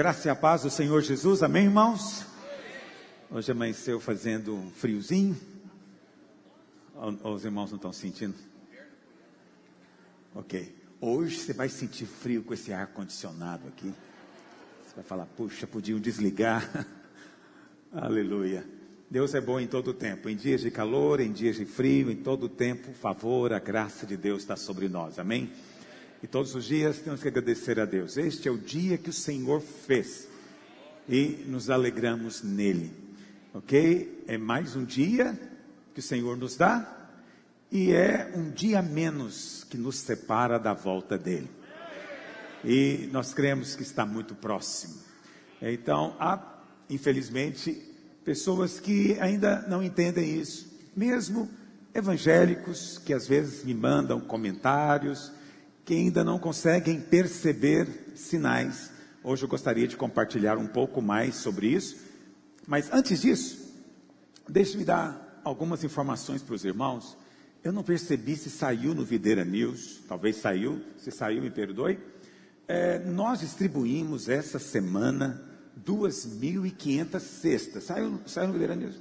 Graça e a paz do Senhor Jesus, amém, irmãos? Hoje amanheceu fazendo um friozinho. Os irmãos não estão sentindo? Ok. Hoje você vai sentir frio com esse ar condicionado aqui. Você vai falar, puxa, podiam desligar. Aleluia. Deus é bom em todo tempo, em dias de calor, em dias de frio, em todo tempo, o favor, a graça de Deus está sobre nós, amém? E todos os dias temos que agradecer a Deus. Este é o dia que o Senhor fez e nos alegramos nele. Ok? É mais um dia que o Senhor nos dá e é um dia menos que nos separa da volta dele. E nós cremos que está muito próximo. Então, há, infelizmente, pessoas que ainda não entendem isso, mesmo evangélicos que às vezes me mandam comentários que ainda não conseguem perceber sinais. Hoje eu gostaria de compartilhar um pouco mais sobre isso, mas antes disso, deixe-me dar algumas informações para os irmãos. Eu não percebi se saiu no Videira News, talvez saiu, se saiu, me perdoe. É, nós distribuímos essa semana 2.500 cestas. Saiu, saiu no Videira News?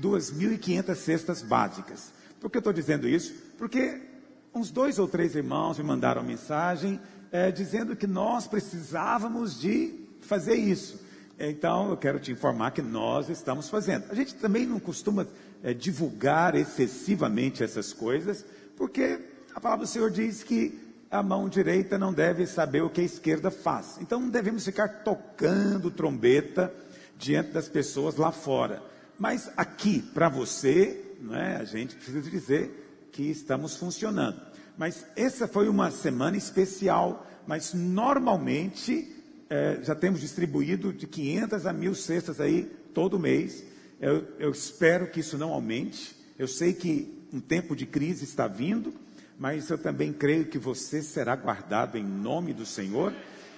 2.500 cestas básicas. Por que eu estou dizendo isso? Porque uns dois ou três irmãos me mandaram mensagem é, dizendo que nós precisávamos de fazer isso. Então, eu quero te informar que nós estamos fazendo. A gente também não costuma é, divulgar excessivamente essas coisas, porque a palavra do Senhor diz que a mão direita não deve saber o que a esquerda faz. Então, não devemos ficar tocando trombeta diante das pessoas lá fora. Mas aqui, para você, é, a gente precisa dizer que estamos funcionando. Mas essa foi uma semana especial, mas normalmente é, já temos distribuído de 500 a mil cestas aí todo mês. Eu, eu espero que isso não aumente. Eu sei que um tempo de crise está vindo, mas eu também creio que você será guardado em nome do Senhor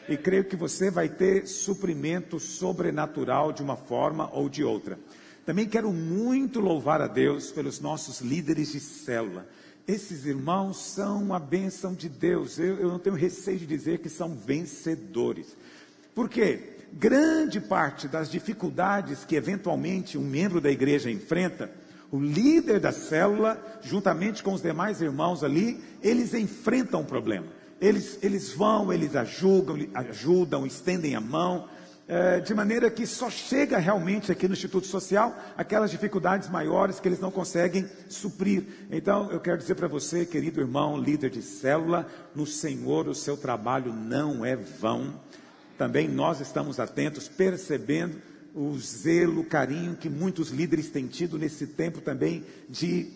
e creio que você vai ter suprimento sobrenatural de uma forma ou de outra. Também quero muito louvar a Deus pelos nossos líderes de célula. Esses irmãos são a bênção de Deus. Eu, eu não tenho receio de dizer que são vencedores. Por quê? Grande parte das dificuldades que eventualmente um membro da igreja enfrenta, o líder da célula, juntamente com os demais irmãos ali, eles enfrentam o problema. Eles, eles vão, eles ajudam, ajudam, estendem a mão, é, de maneira que só chega realmente aqui no Instituto Social aquelas dificuldades maiores que eles não conseguem suprir. Então, eu quero dizer para você, querido irmão, líder de célula, no Senhor o seu trabalho não é vão. Também nós estamos atentos, percebendo o zelo, o carinho que muitos líderes têm tido nesse tempo também de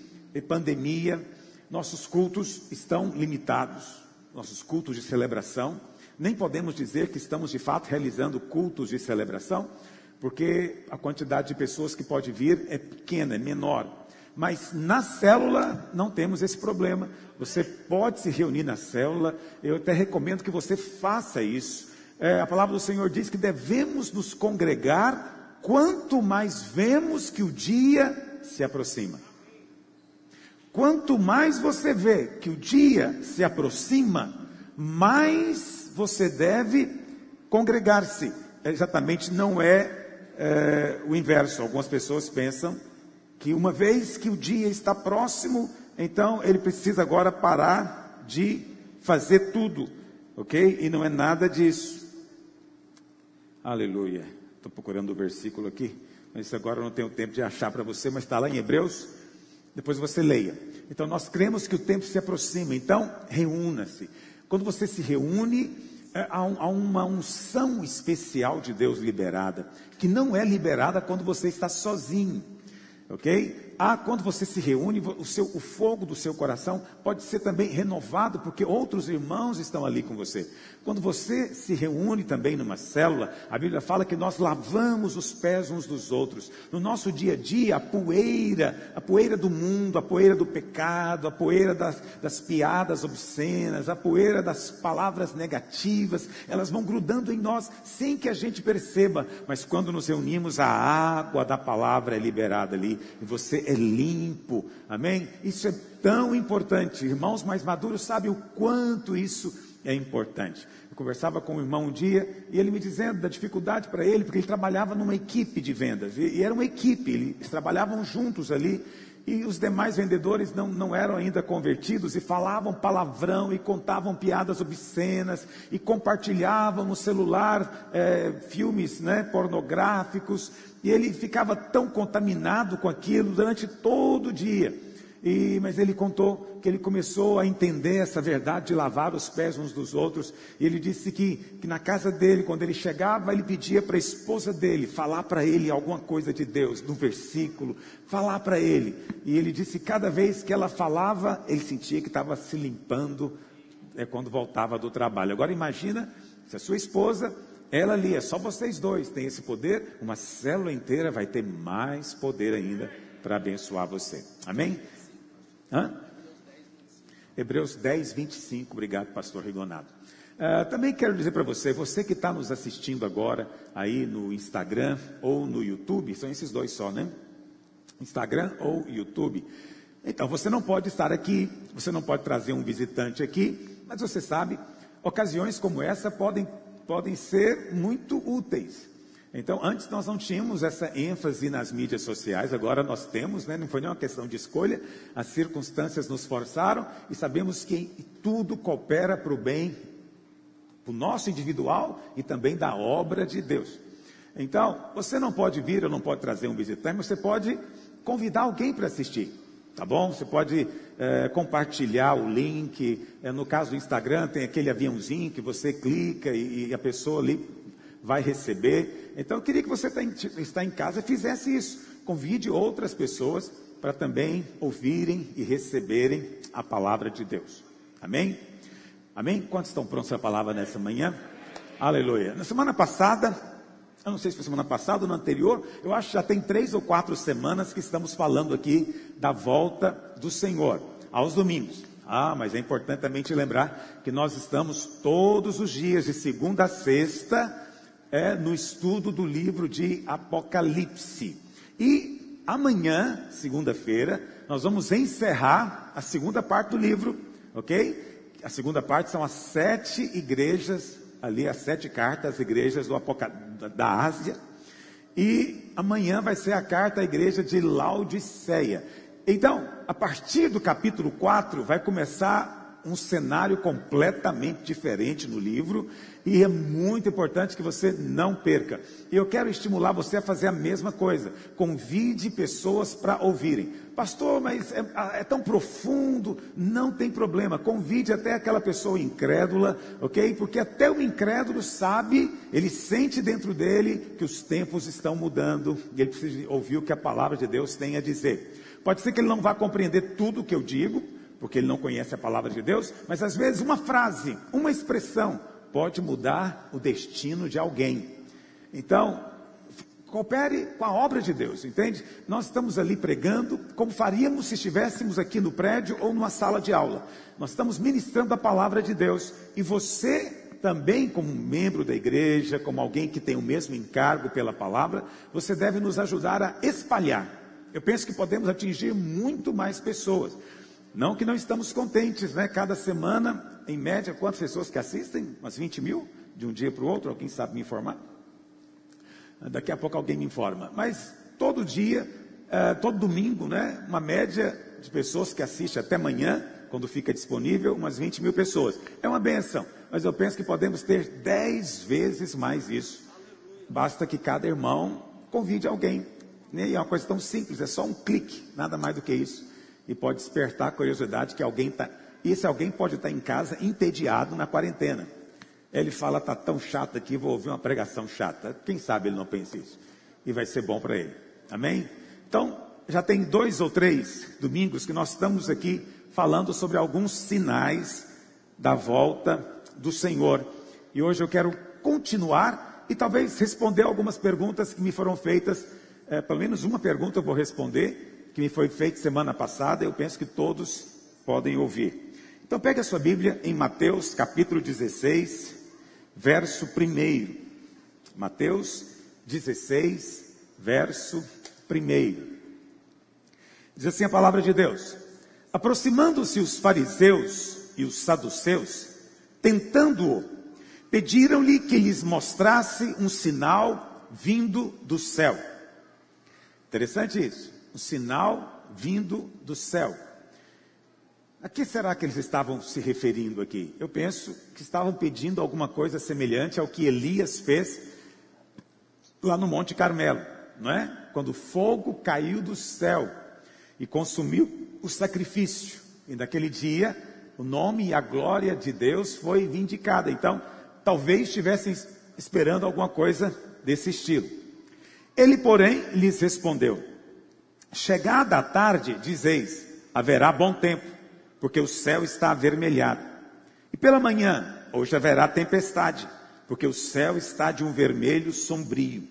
pandemia. Nossos cultos estão limitados, nossos cultos de celebração nem podemos dizer que estamos de fato realizando cultos de celebração, porque a quantidade de pessoas que pode vir é pequena, é menor. Mas na célula não temos esse problema. Você pode se reunir na célula. Eu até recomendo que você faça isso. É, a palavra do Senhor diz que devemos nos congregar quanto mais vemos que o dia se aproxima. Quanto mais você vê que o dia se aproxima, mais você deve congregar-se. Exatamente não é, é o inverso. Algumas pessoas pensam que uma vez que o dia está próximo, então ele precisa agora parar de fazer tudo, ok? E não é nada disso. Aleluia. Estou procurando o versículo aqui, mas agora eu não tenho tempo de achar para você, mas está lá em Hebreus. Depois você leia. Então nós cremos que o tempo se aproxima. Então reúna-se. Quando você se reúne, é, há, uma unção especial de Deus liberada, que não é liberada quando você está sozinho, ok? Ah, quando você se reúne, o, seu, o fogo do seu coração pode ser também renovado, porque outros irmãos estão ali com você. Quando você se reúne também numa célula, a Bíblia fala que nós lavamos os pés uns dos outros. No nosso dia a dia, a poeira, a poeira do mundo, a poeira do pecado, a poeira das, das piadas obscenas, a poeira das palavras negativas, elas vão grudando em nós sem que a gente perceba. Mas quando nos reunimos, a água da palavra é liberada ali e você é limpo. Amém? Isso é tão importante. Irmãos mais maduros sabem o quanto isso é importante. Eu conversava com um irmão um dia e ele me dizendo da dificuldade para ele, porque ele trabalhava numa equipe de vendas, e, e era uma equipe, eles trabalhavam juntos ali, e os demais vendedores não, não eram ainda convertidos e falavam palavrão e contavam piadas obscenas e compartilhavam no celular é, filmes né, pornográficos. E ele ficava tão contaminado com aquilo durante todo o dia. E, mas ele contou que ele começou a entender essa verdade de lavar os pés uns dos outros. E ele disse que, que na casa dele, quando ele chegava, ele pedia para a esposa dele falar para ele alguma coisa de Deus, no versículo, falar para ele. E ele disse que cada vez que ela falava, ele sentia que estava se limpando é, quando voltava do trabalho. Agora imagina se a sua esposa ela ali, é só vocês dois, tem esse poder, uma célula inteira vai ter mais poder ainda para abençoar você. Amém? Hã? Hebreus 10, 25. Obrigado, pastor Rigonado. Uh, também quero dizer para você, você que está nos assistindo agora aí no Instagram ou no YouTube, são esses dois só, né? Instagram ou YouTube. Então, você não pode estar aqui, você não pode trazer um visitante aqui, mas você sabe, ocasiões como essa podem, podem ser muito úteis. Então, antes nós não tínhamos essa ênfase nas mídias sociais, agora nós temos, né? não foi nenhuma questão de escolha, as circunstâncias nos forçaram e sabemos que tudo coopera para o bem, para o nosso individual e também da obra de Deus. Então, você não pode vir, ou não pode trazer um visitante, mas você pode convidar alguém para assistir. Tá bom? Você pode é, compartilhar o link. É, no caso do Instagram, tem aquele aviãozinho que você clica e, e a pessoa ali vai receber. Então eu queria que você que está em casa fizesse isso. Convide outras pessoas para também ouvirem e receberem a palavra de Deus. Amém? Amém? Quantos estão prontos para a palavra nessa manhã? Aleluia. Na semana passada, eu não sei se foi semana passada ou no anterior, eu acho que já tem três ou quatro semanas que estamos falando aqui da volta do Senhor, aos domingos. Ah, mas é importante também te lembrar que nós estamos todos os dias, de segunda a sexta, é no estudo do livro de Apocalipse. E amanhã, segunda-feira, nós vamos encerrar a segunda parte do livro, ok? A segunda parte são as sete igrejas, ali as sete cartas, as igrejas do Apocal... da Ásia. E amanhã vai ser a carta à igreja de Laodiceia. Então, a partir do capítulo 4, vai começar um cenário completamente diferente no livro e é muito importante que você não perca. E eu quero estimular você a fazer a mesma coisa. Convide pessoas para ouvirem. Pastor, mas é, é, tão profundo. Não tem problema. Convide até aquela pessoa incrédula, ok? Porque até o incrédulo sabe, ele sente dentro dele que os tempos estão mudando e ele precisa ouvir o que a palavra de Deus tem a dizer. Pode ser que ele não vá compreender tudo o que eu digo, porque ele não conhece a palavra de Deus, mas às vezes uma frase, uma expressão pode mudar o destino de alguém. Então, coopere com a obra de Deus, entende? Nós estamos ali pregando como faríamos se estivéssemos aqui no prédio ou numa sala de aula. Nós estamos ministrando a palavra de Deus e você também, como membro da igreja, como alguém que tem o mesmo encargo pela palavra, você deve nos ajudar a espalhar. Eu penso que podemos atingir muito mais pessoas. Não que não estamos contentes, né? Cada semana, em média, quantas pessoas que assistem? Umas 20 mil? De um dia para o outro? Alguém sabe me informar? Daqui a pouco alguém me informa. Mas todo dia, uh, todo domingo, né? Uma média de pessoas que assistem até amanhã, quando fica disponível, umas 20 mil pessoas. É uma benção. Mas eu penso que podemos ter 10 vezes mais isso. Basta que cada irmão convide alguém. Né? E é uma coisa tão simples, é só um clique, nada mais do que isso e pode despertar a curiosidade que alguém está. Esse alguém pode estar tá em casa entediado na quarentena. Ele fala, está tão chato aqui, vou ouvir uma pregação chata. Quem sabe ele não pensa isso. E vai ser bom para ele. Amém? Então, já tem dois ou três domingos que nós estamos aqui falando sobre alguns sinais da volta do Senhor. E hoje eu quero continuar e talvez responder algumas perguntas que me foram feitas. É, pelo menos uma pergunta eu vou responder que me foi feito semana passada, eu penso que todos podem ouvir. Então pegue a sua Bíblia em Mateus capítulo 16, verso 1. Mateus 16, verso 1. Diz assim a palavra de Deus: Aproximando-se os fariseus e os saduceus, tentando-o, pediram-lhe que lhes mostrasse um sinal vindo do céu. Interessante isso, um sinal vindo do céu. A que será que eles estavam se referindo aqui? Eu penso que estavam pedindo alguma coisa semelhante ao que Elias fez lá no Monte Carmelo, não é? Quando o fogo caiu do céu e consumiu o sacrifício. E naquele dia, o nome e a glória de Deus foi vindicada. Então, talvez estivessem esperando alguma coisa desse estilo. Ele, porém, lhes respondeu: Chegada a tarde, dizeis, haverá bom tempo porque o céu está avermelhado. E pela manhã, hoje haverá tempestade, porque o céu está de um vermelho sombrio.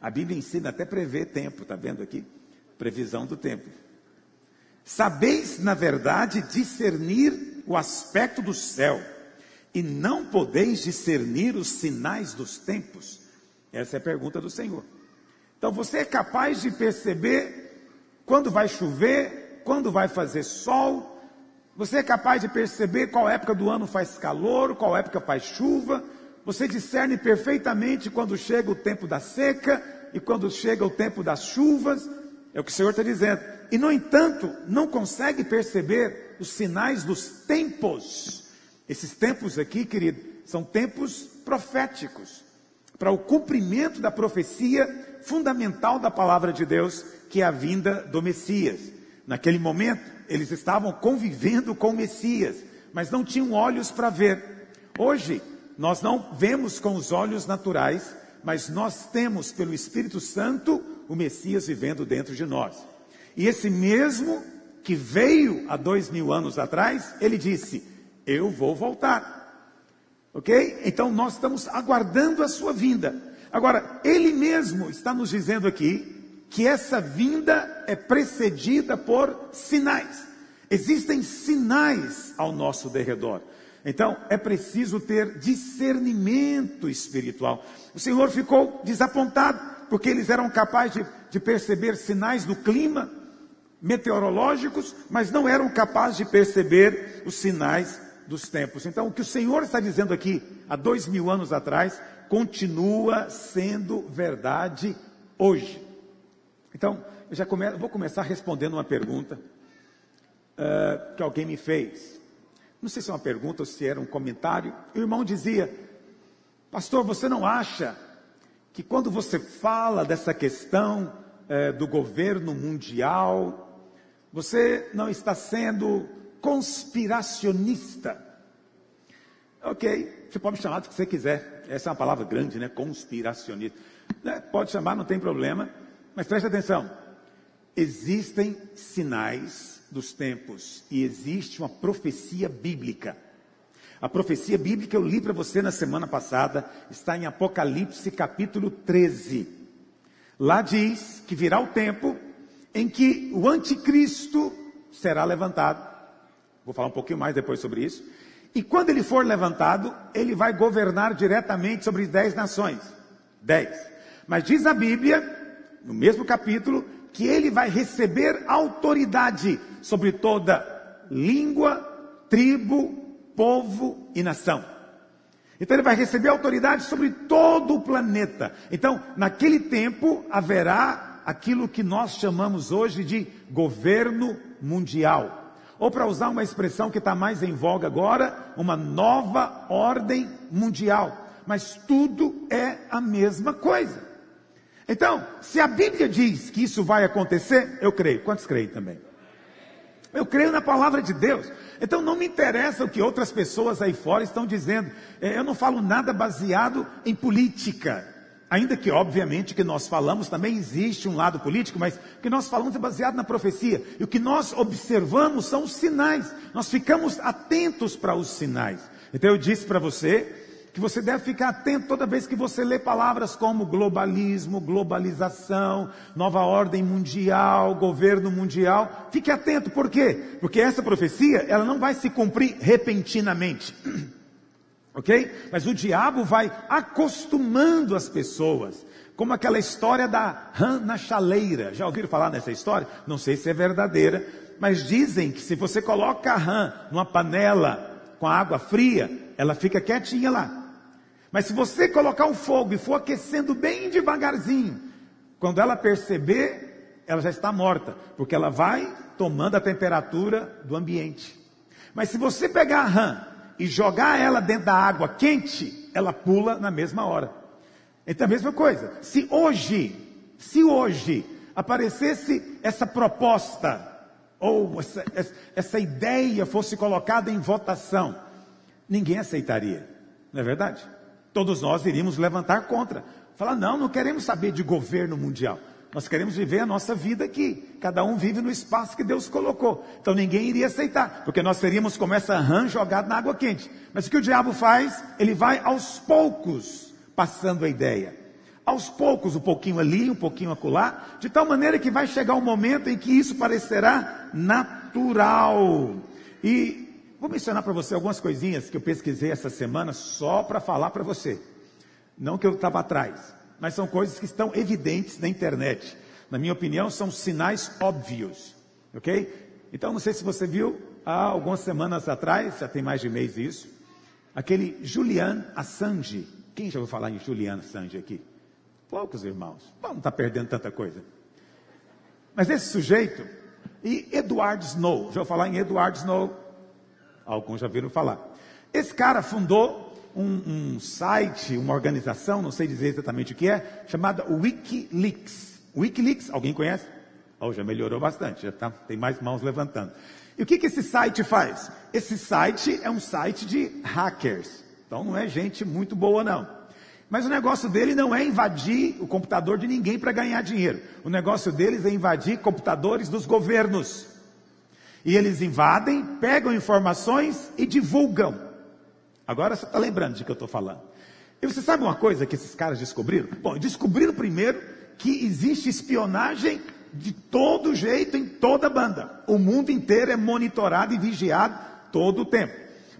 A Bíblia ensina até prever tempo, está vendo aqui? Previsão do tempo. Sabeis, na verdade, discernir o aspecto do céu, e não podeis discernir os sinais dos tempos? Essa é a pergunta do Senhor. Então você é capaz de perceber quando vai chover, quando vai fazer sol, você é capaz de perceber qual época do ano faz calor, qual época faz chuva. Você discerne perfeitamente quando chega o tempo da seca e quando chega o tempo das chuvas. É o que o Senhor está dizendo. E, no entanto, não consegue perceber os sinais dos tempos. Esses tempos aqui, querido, são tempos proféticos para o cumprimento da profecia fundamental da palavra de Deus, que é a vinda do Messias. Naquele momento, eles estavam convivendo com o Messias, mas não tinham olhos para ver. Hoje, nós não vemos com os olhos naturais, mas nós temos pelo Espírito Santo o Messias vivendo dentro de nós. E esse mesmo que veio há dois mil anos atrás, ele disse: Eu vou voltar. Ok? Então nós estamos aguardando a sua vinda. Agora, ele mesmo está nos dizendo aqui que essa vinda é precedida por sinais. Existem sinais ao nosso derredor. Então, é preciso ter discernimento espiritual. O Senhor ficou desapontado, porque eles eram capazes de, de, perceber sinais do clima meteorológicos, mas não eram capazes de perceber os sinais dos tempos. Então, o que o Senhor está dizendo aqui, há dois mil anos atrás, continua sendo verdade hoje. Então, eu já come, vou começar respondendo uma pergunta uh, que alguém me fez. Não sei se é uma pergunta ou se era um comentário. O irmão dizia: Pastor, você não acha que quando você fala dessa questão uh, do governo mundial, você não está sendo conspiracionista? Ok, você pode me chamar do que você quiser. Essa é uma palavra grande, né? Conspiracionista. Né? Pode chamar, não tem problema. Mas preste atenção: existem sinais dos tempos e existe uma profecia bíblica. A profecia bíblica eu li para você na semana passada, está em Apocalipse capítulo 13. Lá diz que virá o tempo em que o anticristo será levantado. Vou falar um pouquinho mais depois sobre isso. E quando ele for levantado, ele vai governar diretamente sobre dez nações. Dez. Mas diz a Bíblia no mesmo capítulo, que ele vai receber autoridade sobre toda língua, tribo, povo e nação. Então ele vai receber autoridade sobre todo o planeta. Então, naquele tempo haverá aquilo que nós chamamos hoje de governo mundial. Ou para usar uma expressão que está mais em voga agora, uma nova ordem mundial. Mas tudo é a mesma coisa. Então, se a Bíblia diz que isso vai acontecer, eu creio. Quantos creem também? Eu creio na palavra de Deus. Então não me interessa o que outras pessoas aí fora estão dizendo. É, eu não falo nada baseado em política. Ainda que, obviamente, que nós falamos também existe um lado político, mas o que nós falamos é baseado na profecia. E o que nós observamos são os sinais. Nós ficamos atentos para os sinais. Então eu disse para você que você deve ficar atento toda vez que você lê palavras como globalismo, globalização, nova ordem mundial, governo mundial. Fique atento, por quê? Porque essa profecia, ela não vai se cumprir repentinamente. ok? Mas o diabo vai acostumando as pessoas. Como aquela história da rã na chaleira. Já ouviram falar nessa história? Não sei se é verdadeira, mas dizem que se você coloca a rã numa panela com água fria, ela fica quietinha lá. Mas se você colocar um fogo e for aquecendo bem devagarzinho, quando ela perceber, ela já está morta, porque ela vai tomando a temperatura do ambiente. Mas se você pegar a rã e jogar ela dentro da água quente, ela pula na mesma hora. Então a mesma coisa. Se hoje, se hoje aparecesse essa proposta, ou essa, essa ideia fosse colocada em votação, ninguém aceitaria, não é verdade? Todos nós iríamos levantar contra. Falar, não, não queremos saber de governo mundial. Nós queremos viver a nossa vida aqui. Cada um vive no espaço que Deus colocou. Então ninguém iria aceitar, porque nós seríamos como essa rã jogada na água quente. Mas o que o diabo faz? Ele vai aos poucos passando a ideia. Aos poucos, um pouquinho ali, um pouquinho acolá, de tal maneira que vai chegar um momento em que isso parecerá natural. E vou mencionar para você algumas coisinhas que eu pesquisei essa semana só para falar para você. Não que eu estava atrás mas são coisas que estão evidentes na internet. Na minha opinião, são sinais óbvios, ok? Então, não sei se você viu, há algumas semanas atrás, já tem mais de mês isso, aquele Julian Assange. Quem já ouviu falar em Julian Assange aqui? Poucos irmãos. Bom, não está perdendo tanta coisa. Mas esse sujeito, e Edward Snow, já ouviu falar em Edward Snow? Alguns já viram falar. Esse cara fundou um, um, site, uma organização, não sei dizer exatamente o que é, chamada Wikileaks. Wikileaks, alguém conhece? Oh, já melhorou bastante, já tá, tem mais mãos levantando. E o que, que esse site faz? Esse site é um site de hackers. Então não é gente muito boa, não. Mas o negócio dele não é invadir o computador de ninguém para ganhar dinheiro. O negócio deles é invadir computadores dos governos. E eles invadem, pegam informações e divulgam. Agora você está lembrando de que eu estou falando. E você sabe uma coisa que esses caras descobriram? Bom, descobriram primeiro que existe espionagem de todo jeito em toda banda. O mundo inteiro é monitorado e vigiado todo o tempo.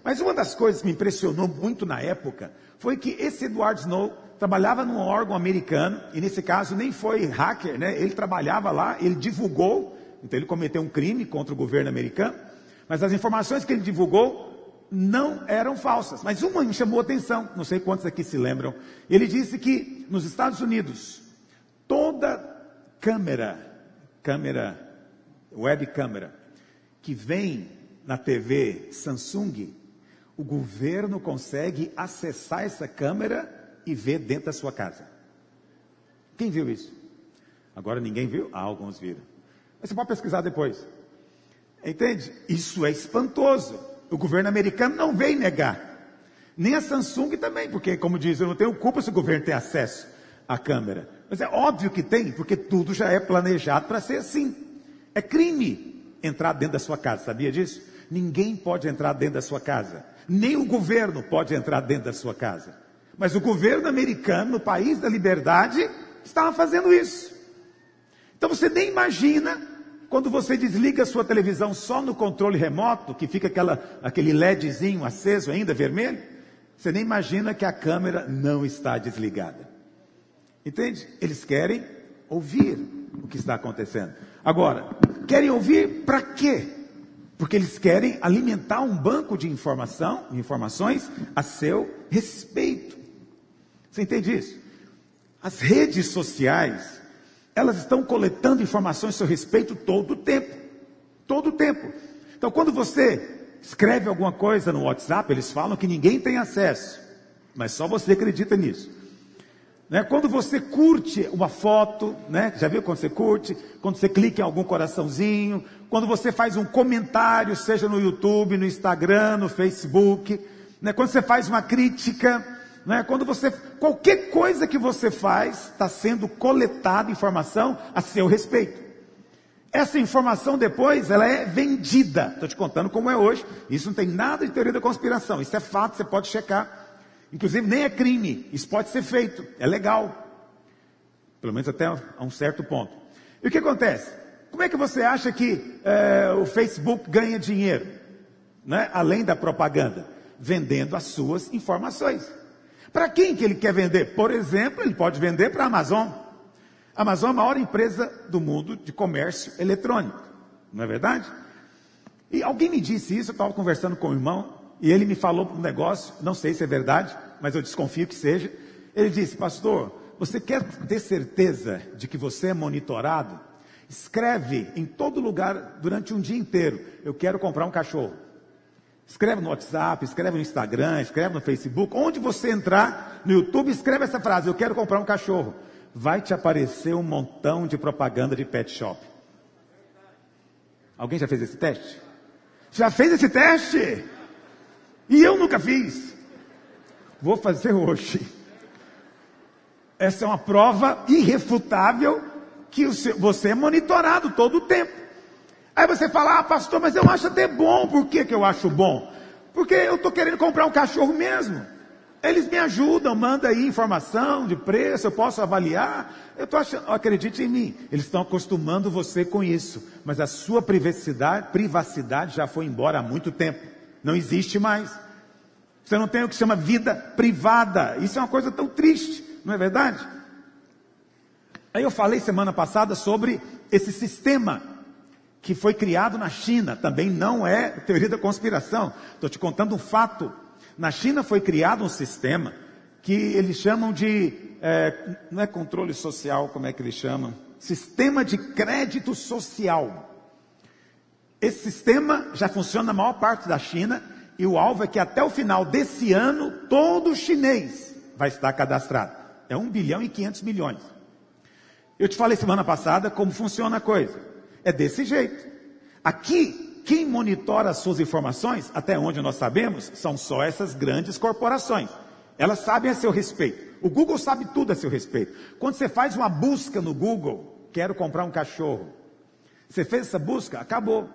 Mas uma das coisas que me impressionou muito na época foi que esse Edward Snow trabalhava num órgão americano, e nesse caso nem foi hacker, né? Ele trabalhava lá, ele divulgou, então ele cometeu um crime contra o governo americano, mas as informações que ele divulgou não eram falsas. Mas uma me chamou a atenção, não sei quantos aqui se lembram. Ele disse que nos Estados Unidos, toda câmera, câmera, web câmera, que vem na TV Samsung, o governo consegue acessar essa câmera e ver dentro da sua casa. Quem viu isso? Agora ninguém viu? Ah, alguns viram. Mas você pode pesquisar depois. Entende? Isso é espantoso. O governo americano não veio negar. Nem a Samsung também, porque, como diz, eu não tenho culpa se o governo tem acesso à câmera. Mas é óbvio que tem, porque tudo já é planejado para ser assim. É crime entrar dentro da sua casa, sabia disso? Ninguém pode entrar dentro da sua casa. Nem o governo pode entrar dentro da sua casa. Mas o governo americano, no país da liberdade, estava fazendo isso. Então você nem imagina quando você desliga a sua televisão só no controle remoto, que fica aquela, aquele LEDzinho aceso ainda, vermelho, você nem imagina que a câmera não está desligada. Entende? Eles querem ouvir o que está acontecendo. Agora, querem ouvir para quê? Porque eles querem alimentar um banco de informação, informações a seu respeito. Você entende isso? As redes sociais elas estão coletando informações a seu respeito todo o tempo. Todo o tempo. Então, quando você escreve alguma coisa no WhatsApp, eles falam que ninguém tem acesso, mas só você acredita nisso. Né? Quando você curte uma foto, né? já viu quando você curte? Quando você clica em algum coraçãozinho, quando você faz um comentário, seja no YouTube, no Instagram, no Facebook, né? quando você faz uma crítica, né? Quando você, qualquer coisa que você faz, está sendo coletada informação a seu respeito. Essa informação depois, ela é vendida. Estou te contando como é hoje. Isso não tem nada de teoria da conspiração. Isso é fato, você pode checar. Inclusive, nem é crime. Isso pode ser feito. É legal. Pelo menos até a um certo ponto. E o que acontece? Como é que você acha que é, o Facebook ganha dinheiro? Né? Além da propaganda. Vendendo as suas informações. Para quem que ele quer vender? Por exemplo, ele pode vender para a Amazon. A Amazon é a maior empresa do mundo de comércio eletrônico, não é verdade? E alguém me disse isso, eu estava conversando com o irmão, e ele me falou um negócio, não sei se é verdade, mas eu desconfio que seja. Ele disse, pastor, você quer ter certeza de que você é monitorado? Escreve em todo lugar durante um dia inteiro. Eu quero comprar um cachorro. Escreve no WhatsApp, escreve no Instagram, escreve no Facebook. Onde você entrar no YouTube, escreve essa frase: Eu quero comprar um cachorro. Vai te aparecer um montão de propaganda de pet shop. Alguém já fez esse teste? Já fez esse teste? E eu nunca fiz. Vou fazer hoje. Essa é uma prova irrefutável que você é monitorado todo o tempo. Aí você fala, ah, pastor, mas eu acho até bom. Por que, que eu acho bom? Porque eu estou querendo comprar um cachorro mesmo. Eles me ajudam, manda aí informação de preço, eu posso avaliar. Eu estou achando, acredite em mim, eles estão acostumando você com isso. Mas a sua privacidade, privacidade já foi embora há muito tempo. Não existe mais. Você não tem o que chama vida privada. Isso é uma coisa tão triste, não é verdade? Aí eu falei semana passada sobre esse sistema que foi criado na China, também não é teoria da conspiração. Estou te contando um fato. Na China foi criado um sistema que eles chamam de, é, não é controle social, como é que eles chamam? Sistema de crédito social. Esse sistema já funciona na maior parte da China e o alvo é que até o final desse ano todo chinês vai estar cadastrado. É 1 bilhão e 500 milhões. Eu te falei semana passada como funciona a coisa. É desse jeito. Aqui, quem monitora as suas informações, até onde nós sabemos, são só essas grandes corporações. Elas sabem a seu respeito. O Google sabe tudo a seu respeito. Quando você faz uma busca no Google, quero comprar um cachorro. Você fez essa busca, acabou.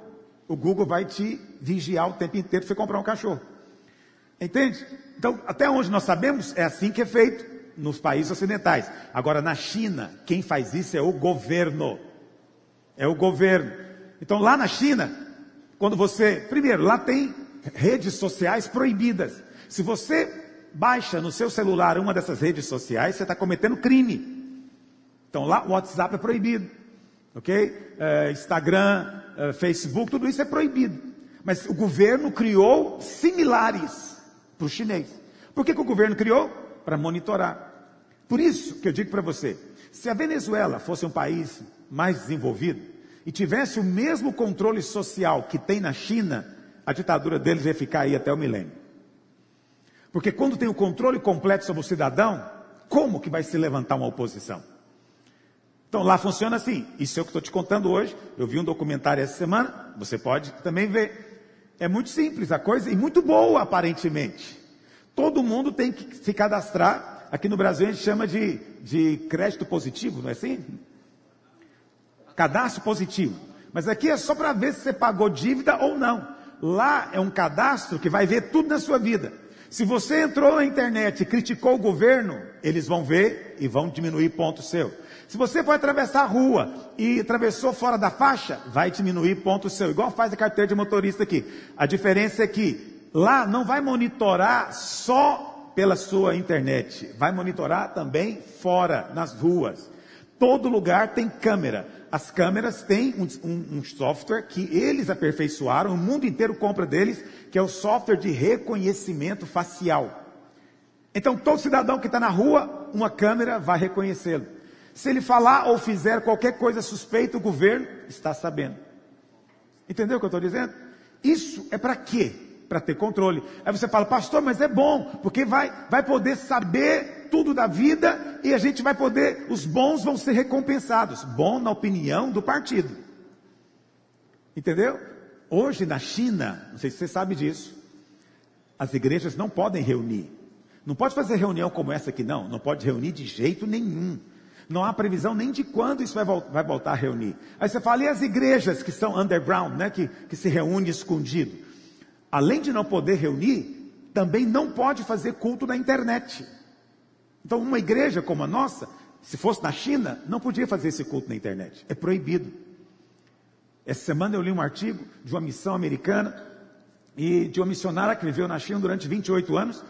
O Google vai te vigiar o tempo inteiro para você comprar um cachorro. Entende? Então, até onde nós sabemos, é assim que é feito nos países ocidentais. Agora, na China, quem faz isso é o governo é o governo. Então lá na China, quando você, primeiro, lá tem redes sociais proibidas. Se você baixa no seu celular uma dessas redes sociais, você está cometendo crime. Então lá o WhatsApp é proibido, ok? É, Instagram, é, Facebook, tudo isso é proibido. Mas o governo criou similares para o chinês. Por que, que o governo criou? Para monitorar. Por isso que eu digo para você, se a Venezuela fosse um país mais desenvolvido e tivesse o mesmo controle social que tem na China, a ditadura deles ia ficar aí até o milênio. Porque quando tem o controle completo sobre o cidadão, como que vai se levantar uma oposição? Então lá funciona assim. Isso é o que estou te contando hoje. Eu vi um documentário essa semana, você pode também ver. É muito simples a coisa e muito boa aparentemente. Todo mundo tem que se cadastrar. Aqui no Brasil a gente chama de, de crédito positivo, não é assim? Cadastro positivo. Mas aqui é só para ver se você pagou dívida ou não. Lá é um cadastro que vai ver tudo na sua vida. Se você entrou na internet e criticou o governo, eles vão ver e vão diminuir ponto seu. Se você foi atravessar a rua e atravessou fora da faixa, vai diminuir ponto seu. Igual faz a carteira de motorista aqui. A diferença é que lá não vai monitorar só pela sua internet, vai monitorar também fora, nas ruas. Todo lugar tem câmera. As câmeras têm um, um, um, software que eles aperfeiçoaram, o mundo inteiro compra deles, que é o software de reconhecimento facial. Então, todo cidadão que está na rua, uma câmera vai reconhecê-lo. Se ele falar ou fizer qualquer coisa suspeita, o governo está sabendo. Entendeu o que eu estou dizendo? Isso é para quê? Para ter controle. Aí você fala, pastor, mas é bom, porque vai, vai poder saber tudo da vida e a gente vai poder, os bons vão ser recompensados. Bom na opinião do partido. Entendeu? Hoje na China, não sei se você sabe disso, as igrejas não podem reunir. Não pode fazer reunião como essa aqui, não. Não pode reunir de jeito nenhum. Não há previsão nem de quando isso vai, vai voltar a reunir. Aí você fala, e as igrejas que são underground, né, que, que se reúnem escondido? Além de não poder reunir, também não pode fazer culto na internet. Então, uma igreja como a nossa, se fosse na China, não podia fazer esse culto na internet. É proibido. Essa semana eu li um artigo de uma missão americana e de uma missionária que viveu na China durante 28 anos.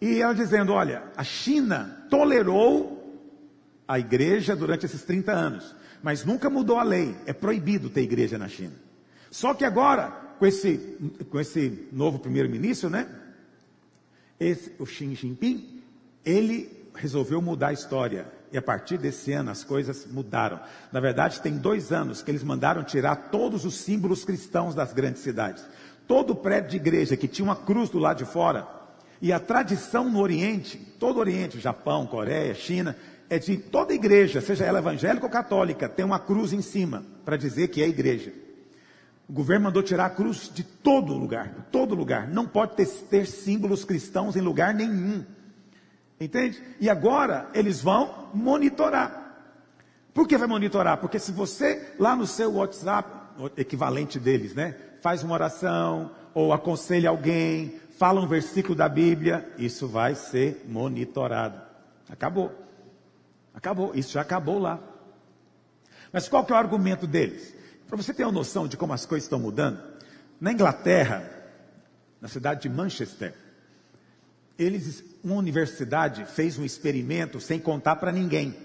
E ela dizendo: Olha, a China tolerou a igreja durante esses 30 anos, mas nunca mudou a lei. É proibido ter igreja na China. Só que agora com esse, com esse novo primeiro-ministro, né? Esse, o Xi Jinping, ele resolveu mudar a história. E a partir desse ano as coisas mudaram. Na verdade, tem dois anos que eles mandaram tirar todos os símbolos cristãos das grandes cidades. Todo prédio de igreja que tinha uma cruz do lado de fora. E a tradição no Oriente, todo o Oriente, Japão, Coreia, China, é de toda igreja, seja ela evangélica ou católica, tem uma cruz em cima para dizer que é igreja. O governo mandou tirar a cruz de todo lugar, todo lugar. Não pode ter, ter símbolos cristãos em lugar nenhum. Entende? E agora eles vão monitorar. Por que vai monitorar? Porque se você lá no seu WhatsApp, equivalente deles, né, faz uma oração ou aconselha alguém, fala um versículo da Bíblia, isso vai ser monitorado. Acabou. Acabou. Isso já acabou lá. Mas qual que é o argumento deles? Para você ter uma noção de como as coisas estão mudando, na Inglaterra, na cidade de Manchester, eles, uma universidade fez um experimento sem contar para ninguém.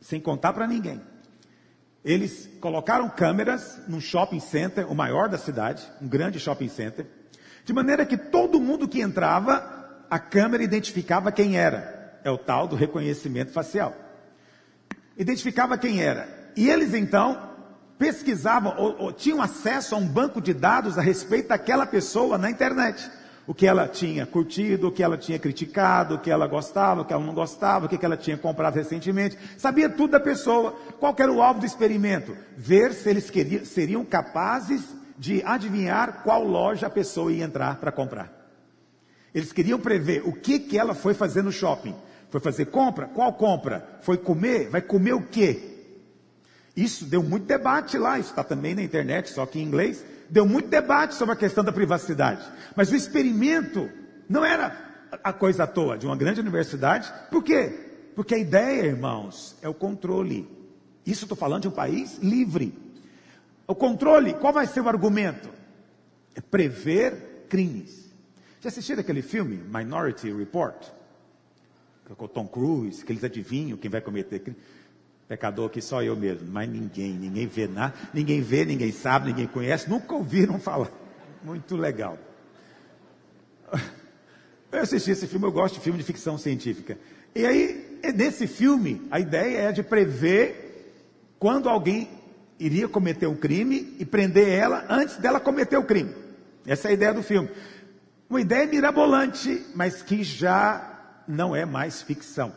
Sem contar para ninguém. Eles colocaram câmeras num shopping center, o maior da cidade, um grande shopping center, de maneira que todo mundo que entrava, a câmera identificava quem era. É o tal do reconhecimento facial. Identificava quem era. E eles então pesquisavam ou, ou tinham acesso a um banco de dados a respeito daquela pessoa na internet. O que ela tinha curtido, o que ela tinha criticado, o que ela gostava, o que ela não gostava, o que ela tinha comprado recentemente. Sabia tudo da pessoa. Qual era o alvo do experimento? Ver se eles queriam, seriam capazes de adivinhar qual loja a pessoa ia entrar para comprar. Eles queriam prever o que, que ela foi fazer no shopping. Foi fazer compra? Qual compra? Foi comer? Vai comer o quê? Isso deu muito debate lá, isso está também na internet, só que em inglês. Deu muito debate sobre a questão da privacidade. Mas o experimento não era a coisa à toa de uma grande universidade. Por quê? Porque a ideia, irmãos, é o controle. Isso estou falando de um país livre. O controle, qual vai ser o argumento? É prever crimes. Já assistiram aquele filme, Minority Report? Com o Tom Cruise, que eles adivinham quem vai cometer crime. Pecador que só eu mesmo, mas ninguém, ninguém vê nada, ninguém vê, ninguém sabe, ninguém conhece, nunca ouviram falar. Muito legal. Eu assisti esse filme, eu gosto de filme de ficção científica. E aí, nesse filme, a ideia é de prever quando alguém iria cometer um crime e prender ela antes dela cometer o crime. Essa é a ideia do filme. Uma ideia mirabolante, mas que já não é mais ficção.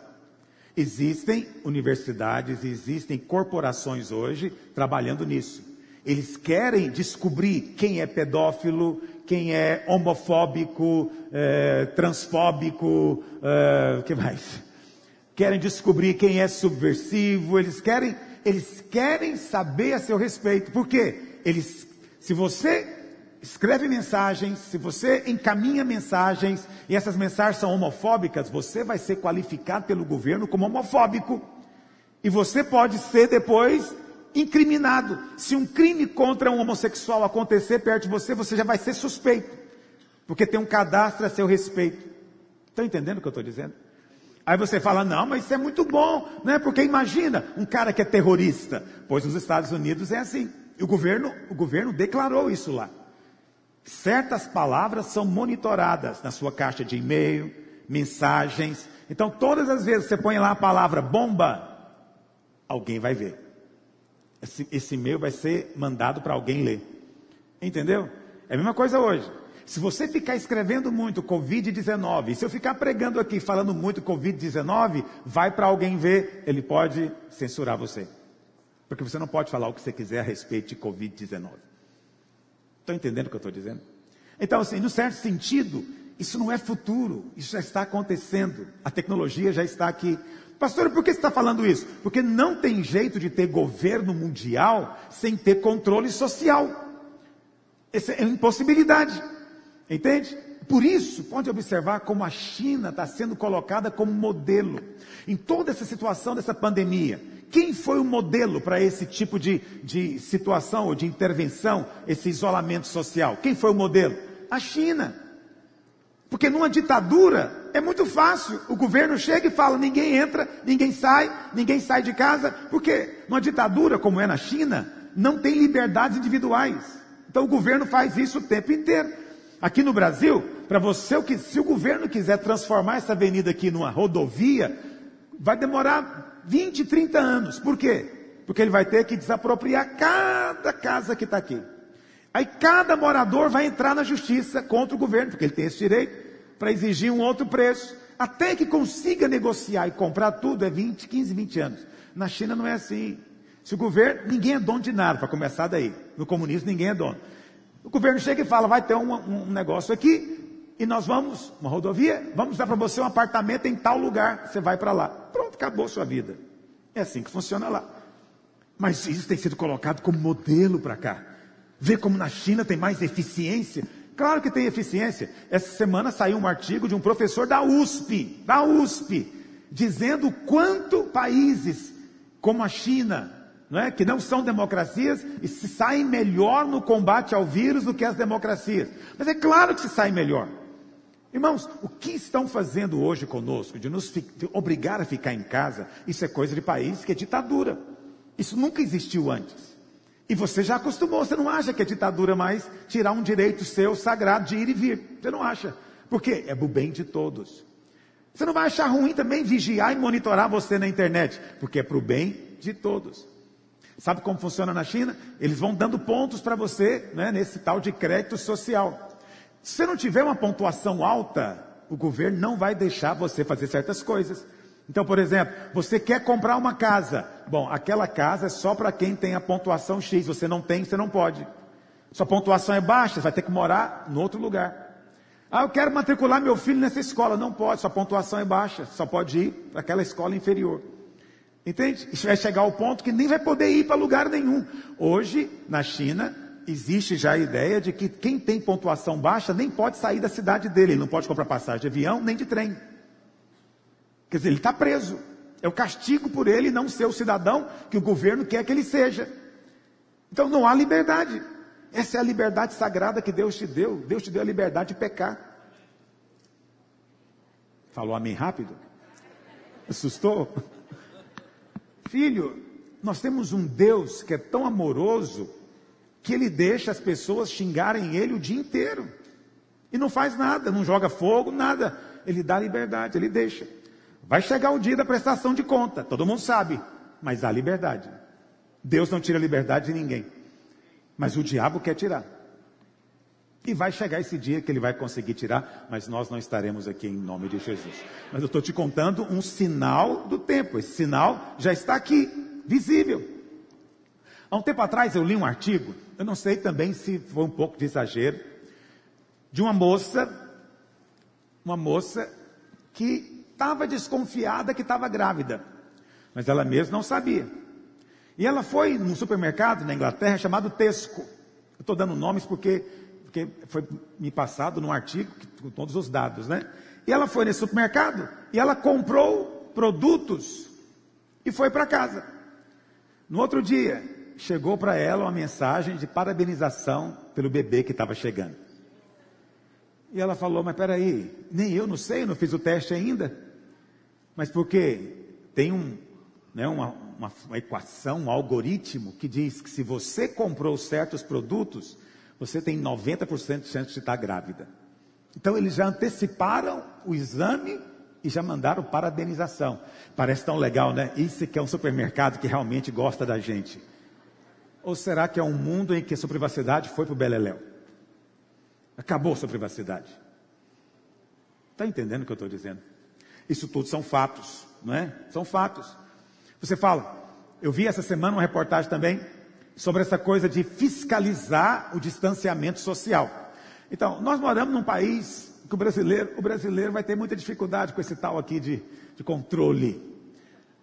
Existem universidades, existem corporações hoje trabalhando nisso. Eles querem descobrir quem é pedófilo, quem é homofóbico, é, transfóbico, é, que mais? Querem descobrir quem é subversivo. Eles querem, eles querem saber a seu respeito. Por quê? Eles, se você escreve mensagens, se você encaminha mensagens e essas mensagens são homofóbicas, você vai ser qualificado pelo governo como homofóbico. E você pode ser depois incriminado. Se um crime contra um homossexual acontecer perto de você, você já vai ser suspeito. Porque tem um cadastro a seu respeito. Estão entendendo o que eu estou dizendo? Aí você fala, não, mas isso é muito bom, né? Porque imagina um cara que é terrorista. Pois nos Estados Unidos é assim. E o governo, o governo declarou isso lá. Certas palavras são monitoradas na sua caixa de e-mail, mensagens. Então, todas as vezes que você põe lá a palavra bomba, alguém vai ver. Esse, esse e-mail vai ser mandado para alguém ler. Entendeu? É a mesma coisa hoje. Se você ficar escrevendo muito Covid-19, e se eu ficar pregando aqui falando muito Covid-19, vai para alguém ver, ele pode censurar você. Porque você não pode falar o que você quiser a respeito de Covid-19. Estão entendendo o que eu estou dizendo? Então, assim, no certo sentido, isso não é futuro, isso já está acontecendo. A tecnologia já está aqui. Pastor, por que você está falando isso? Porque não tem jeito de ter governo mundial sem ter controle social. Essa é uma impossibilidade. Entende? Por isso, pode observar como a China está sendo colocada como modelo em toda essa situação dessa pandemia. Quem foi o modelo para esse tipo de, de situação ou de intervenção, esse isolamento social? Quem foi o modelo? A China. Porque numa ditadura é muito fácil. O governo chega e fala: ninguém entra, ninguém sai, ninguém sai de casa. Porque numa ditadura como é na China, não tem liberdades individuais. Então o governo faz isso o tempo inteiro. Aqui no Brasil, para você, se o governo quiser transformar essa avenida aqui numa rodovia, vai demorar 20, 30 anos. Por quê? Porque ele vai ter que desapropriar cada casa que está aqui. Aí cada morador vai entrar na justiça contra o governo, porque ele tem esse direito, para exigir um outro preço. Até que consiga negociar e comprar tudo é 20, 15, 20 anos. Na China não é assim. Se o governo, ninguém é dono de nada, para começar daí. No comunismo ninguém é dono. O governo chega e fala, vai ter um, um negócio aqui, e nós vamos, uma rodovia, vamos dar para você um apartamento em tal lugar, você vai para lá. Pronto, acabou sua vida. É assim que funciona lá. Mas isso tem sido colocado como modelo para cá. Vê como na China tem mais eficiência. Claro que tem eficiência. Essa semana saiu um artigo de um professor da USP, da USP, dizendo quanto países como a China, não é, que não são democracias, e se saem melhor no combate ao vírus do que as democracias. Mas é claro que se saem melhor. Irmãos, o que estão fazendo hoje conosco, de nos de obrigar a ficar em casa, isso é coisa de país que é ditadura. Isso nunca existiu antes. E você já acostumou, você não acha que é ditadura mais tirar um direito seu sagrado de ir e vir. Você não acha. Por quê? É o bem de todos. Você não vai achar ruim também vigiar e monitorar você na internet, porque é para o bem de todos. Sabe como funciona na China? Eles vão dando pontos para você né, nesse tal de crédito social. Se você não tiver uma pontuação alta, o governo não vai deixar você fazer certas coisas. Então, por exemplo, você quer comprar uma casa. Bom, aquela casa é só para quem tem a pontuação X. Você não tem, você não pode. Sua pontuação é baixa, você vai ter que morar em outro lugar. Ah, eu quero matricular meu filho nessa escola. Não pode, sua pontuação é baixa. Só pode ir para aquela escola inferior. Entende? Isso vai chegar ao ponto que nem vai poder ir para lugar nenhum. Hoje, na China, existe já a ideia de que quem tem pontuação baixa nem pode sair da cidade dele. Ele não pode comprar passagem de avião nem de trem. Quer dizer, ele está preso. É o castigo por ele não ser o cidadão que o governo quer que ele seja. Então não há liberdade. Essa é a liberdade sagrada que Deus te deu. Deus te deu a liberdade de pecar. Falou amém rápido? Assustou? Filho, nós temos um Deus que é tão amoroso que ele deixa as pessoas xingarem ele o dia inteiro. E não faz nada, não joga fogo, nada. Ele dá liberdade, ele deixa. Vai chegar o dia da prestação de conta, todo mundo sabe, mas há liberdade. Deus não tira liberdade de ninguém, mas o diabo quer tirar. E vai chegar esse dia que ele vai conseguir tirar, mas nós não estaremos aqui em nome de Jesus. Mas eu estou te contando um sinal do tempo, esse sinal já está aqui, visível. Há um tempo atrás eu li um artigo, eu não sei também se foi um pouco de exagero, de uma moça, uma moça que estava desconfiada que estava grávida, mas ela mesma não sabia. E ela foi num supermercado na Inglaterra chamado Tesco. Eu estou dando nomes porque, porque foi me passado num artigo com todos os dados, né? E ela foi nesse supermercado e ela comprou produtos e foi para casa. No outro dia, chegou para ela uma mensagem de parabenização pelo bebê que estava chegando. E ela falou: Mas peraí, nem eu não sei, não fiz o teste ainda. Mas porque tem um, né, uma, uma, uma equação, um algoritmo que diz que se você comprou certos produtos, você tem 90% de chance de estar grávida. Então eles já anteciparam o exame e já mandaram parabenização. Parece tão legal, né? Isso que é um supermercado que realmente gosta da gente. Ou será que é um mundo em que a sua privacidade foi para o Beleléu? Acabou a sua privacidade. Está entendendo o que eu estou dizendo? Isso tudo são fatos, não é? São fatos. Você fala, eu vi essa semana uma reportagem também sobre essa coisa de fiscalizar o distanciamento social. Então, nós moramos num país que o brasileiro, o brasileiro vai ter muita dificuldade com esse tal aqui de, de controle.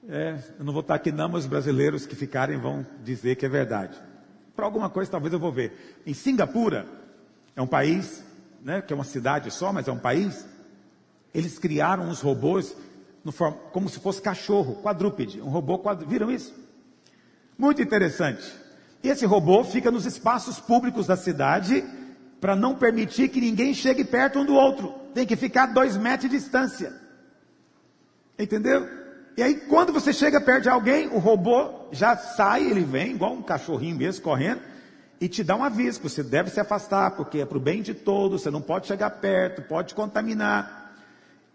É, eu não vou estar aqui não, mas os brasileiros que ficarem vão dizer que é verdade. Para alguma coisa talvez eu vou ver. Em Singapura, é um país, né, que é uma cidade só, mas é um país, eles criaram uns robôs forma, como se fosse cachorro, quadrúpede, um robô quadrúpede. Viram isso? Muito interessante. E esse robô fica nos espaços públicos da cidade para não permitir que ninguém chegue perto um do outro. Tem que ficar dois metros de distância. Entendeu? E aí, quando você chega perto de alguém, o robô já sai, ele vem, igual um cachorrinho mesmo, correndo, e te dá um aviso que você deve se afastar, porque é para o bem de todos, você não pode chegar perto, pode contaminar.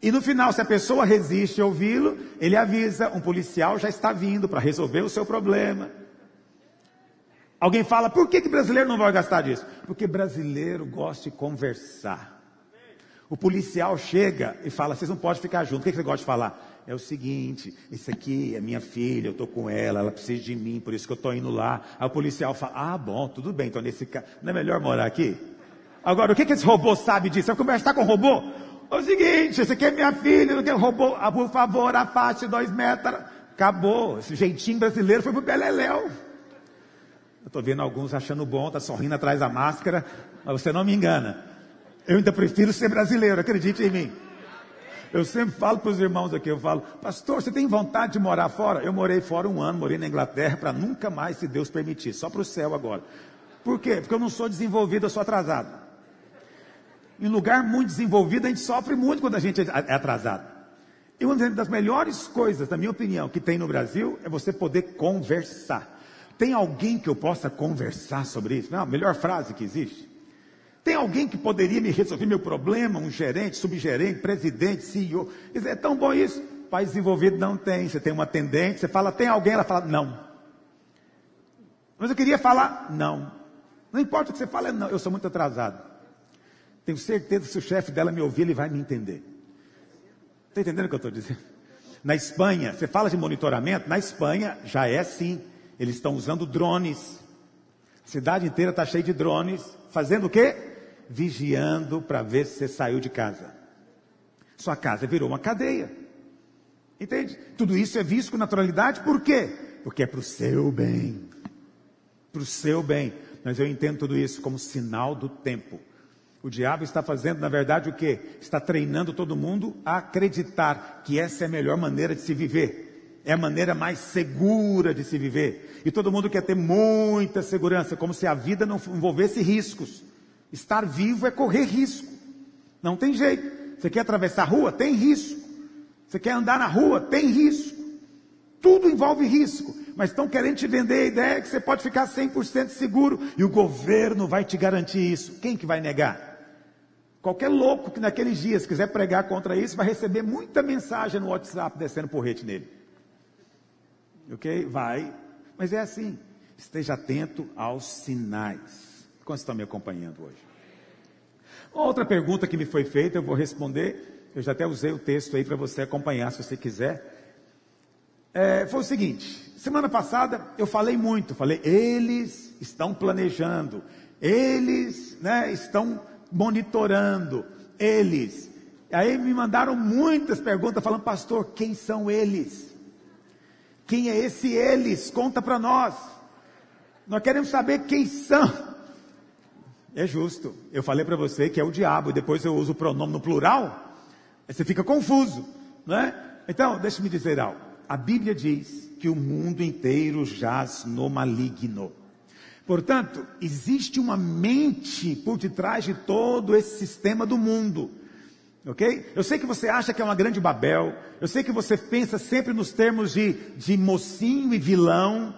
E no final, se a pessoa resiste a ouvi-lo, ele avisa: um policial já está vindo para resolver o seu problema. Alguém fala, por que, que brasileiro não vai gastar disso? Porque brasileiro gosta de conversar. O policial chega e fala, vocês não podem ficar juntos. O que, que você gosta de falar? É o seguinte, esse aqui é minha filha, eu estou com ela, ela precisa de mim, por isso que eu estou indo lá. Aí o policial fala, ah, bom, tudo bem, então nesse caso, não é melhor morar aqui? Agora, o que, que esse robô sabe disso? Vai conversar com o robô? É o seguinte, esse aqui é minha filha, não quer robô, ah, por favor, afaste dois metros. Acabou, esse jeitinho brasileiro foi pro Beleléu. Eu estou vendo alguns achando bom, está sorrindo atrás da máscara, mas você não me engana. Eu ainda prefiro ser brasileiro, acredite em mim. Eu sempre falo para os irmãos aqui, eu falo, pastor, você tem vontade de morar fora? Eu morei fora um ano, morei na Inglaterra para nunca mais, se Deus permitir, só para o céu agora. Por quê? Porque eu não sou desenvolvido, eu sou atrasado. Em lugar muito desenvolvido, a gente sofre muito quando a gente é atrasado. E uma das melhores coisas, na minha opinião, que tem no Brasil é você poder conversar. Tem alguém que eu possa conversar sobre isso? Não, a melhor frase que existe. Tem alguém que poderia me resolver meu problema? Um gerente, subgerente, presidente, CEO. É tão bom isso. País desenvolvido não tem. Você tem uma atendente, você fala, tem alguém? Ela fala, não. Mas eu queria falar, não. Não importa o que você fala, é não. Eu sou muito atrasado. Tenho certeza que se o chefe dela me ouvir, ele vai me entender. Está entendendo o que eu estou dizendo? Na Espanha, você fala de monitoramento, na Espanha já é assim. Eles estão usando drones. A cidade inteira está cheia de drones. Fazendo o quê? Vigiando para ver se você saiu de casa. Sua casa virou uma cadeia. Entende? Tudo isso é visto com naturalidade, por quê? Porque é para o seu bem. Para o seu bem. Mas eu entendo tudo isso como sinal do tempo. O diabo está fazendo, na verdade, o que? Está treinando todo mundo a acreditar que essa é a melhor maneira de se viver é a maneira mais segura de se viver. E todo mundo quer ter muita segurança, como se a vida não envolvesse riscos. Estar vivo é correr risco. Não tem jeito. Você quer atravessar a rua? Tem risco. Você quer andar na rua? Tem risco. Tudo envolve risco. Mas estão querendo te vender a ideia que você pode ficar 100% seguro e o governo vai te garantir isso. Quem que vai negar? Qualquer louco que naqueles dias quiser pregar contra isso vai receber muita mensagem no WhatsApp descendo porrete nele ok? Vai, mas é assim. Esteja atento aos sinais. Quantos estão me acompanhando hoje? Outra pergunta que me foi feita, eu vou responder. Eu já até usei o texto aí para você acompanhar, se você quiser. É, foi o seguinte: semana passada eu falei muito, falei, eles estão planejando, eles né, estão monitorando, eles. Aí me mandaram muitas perguntas falando, pastor, quem são eles? Quem é esse eles? Conta para nós. Nós queremos saber quem são. É justo. Eu falei para você que é o diabo e depois eu uso o pronome no plural. Aí você fica confuso, não é? Então, deixe-me dizer algo. A Bíblia diz que o mundo inteiro jaz no maligno. Portanto, existe uma mente por detrás de todo esse sistema do mundo. Ok? Eu sei que você acha que é uma grande Babel. Eu sei que você pensa sempre nos termos de, de mocinho e vilão.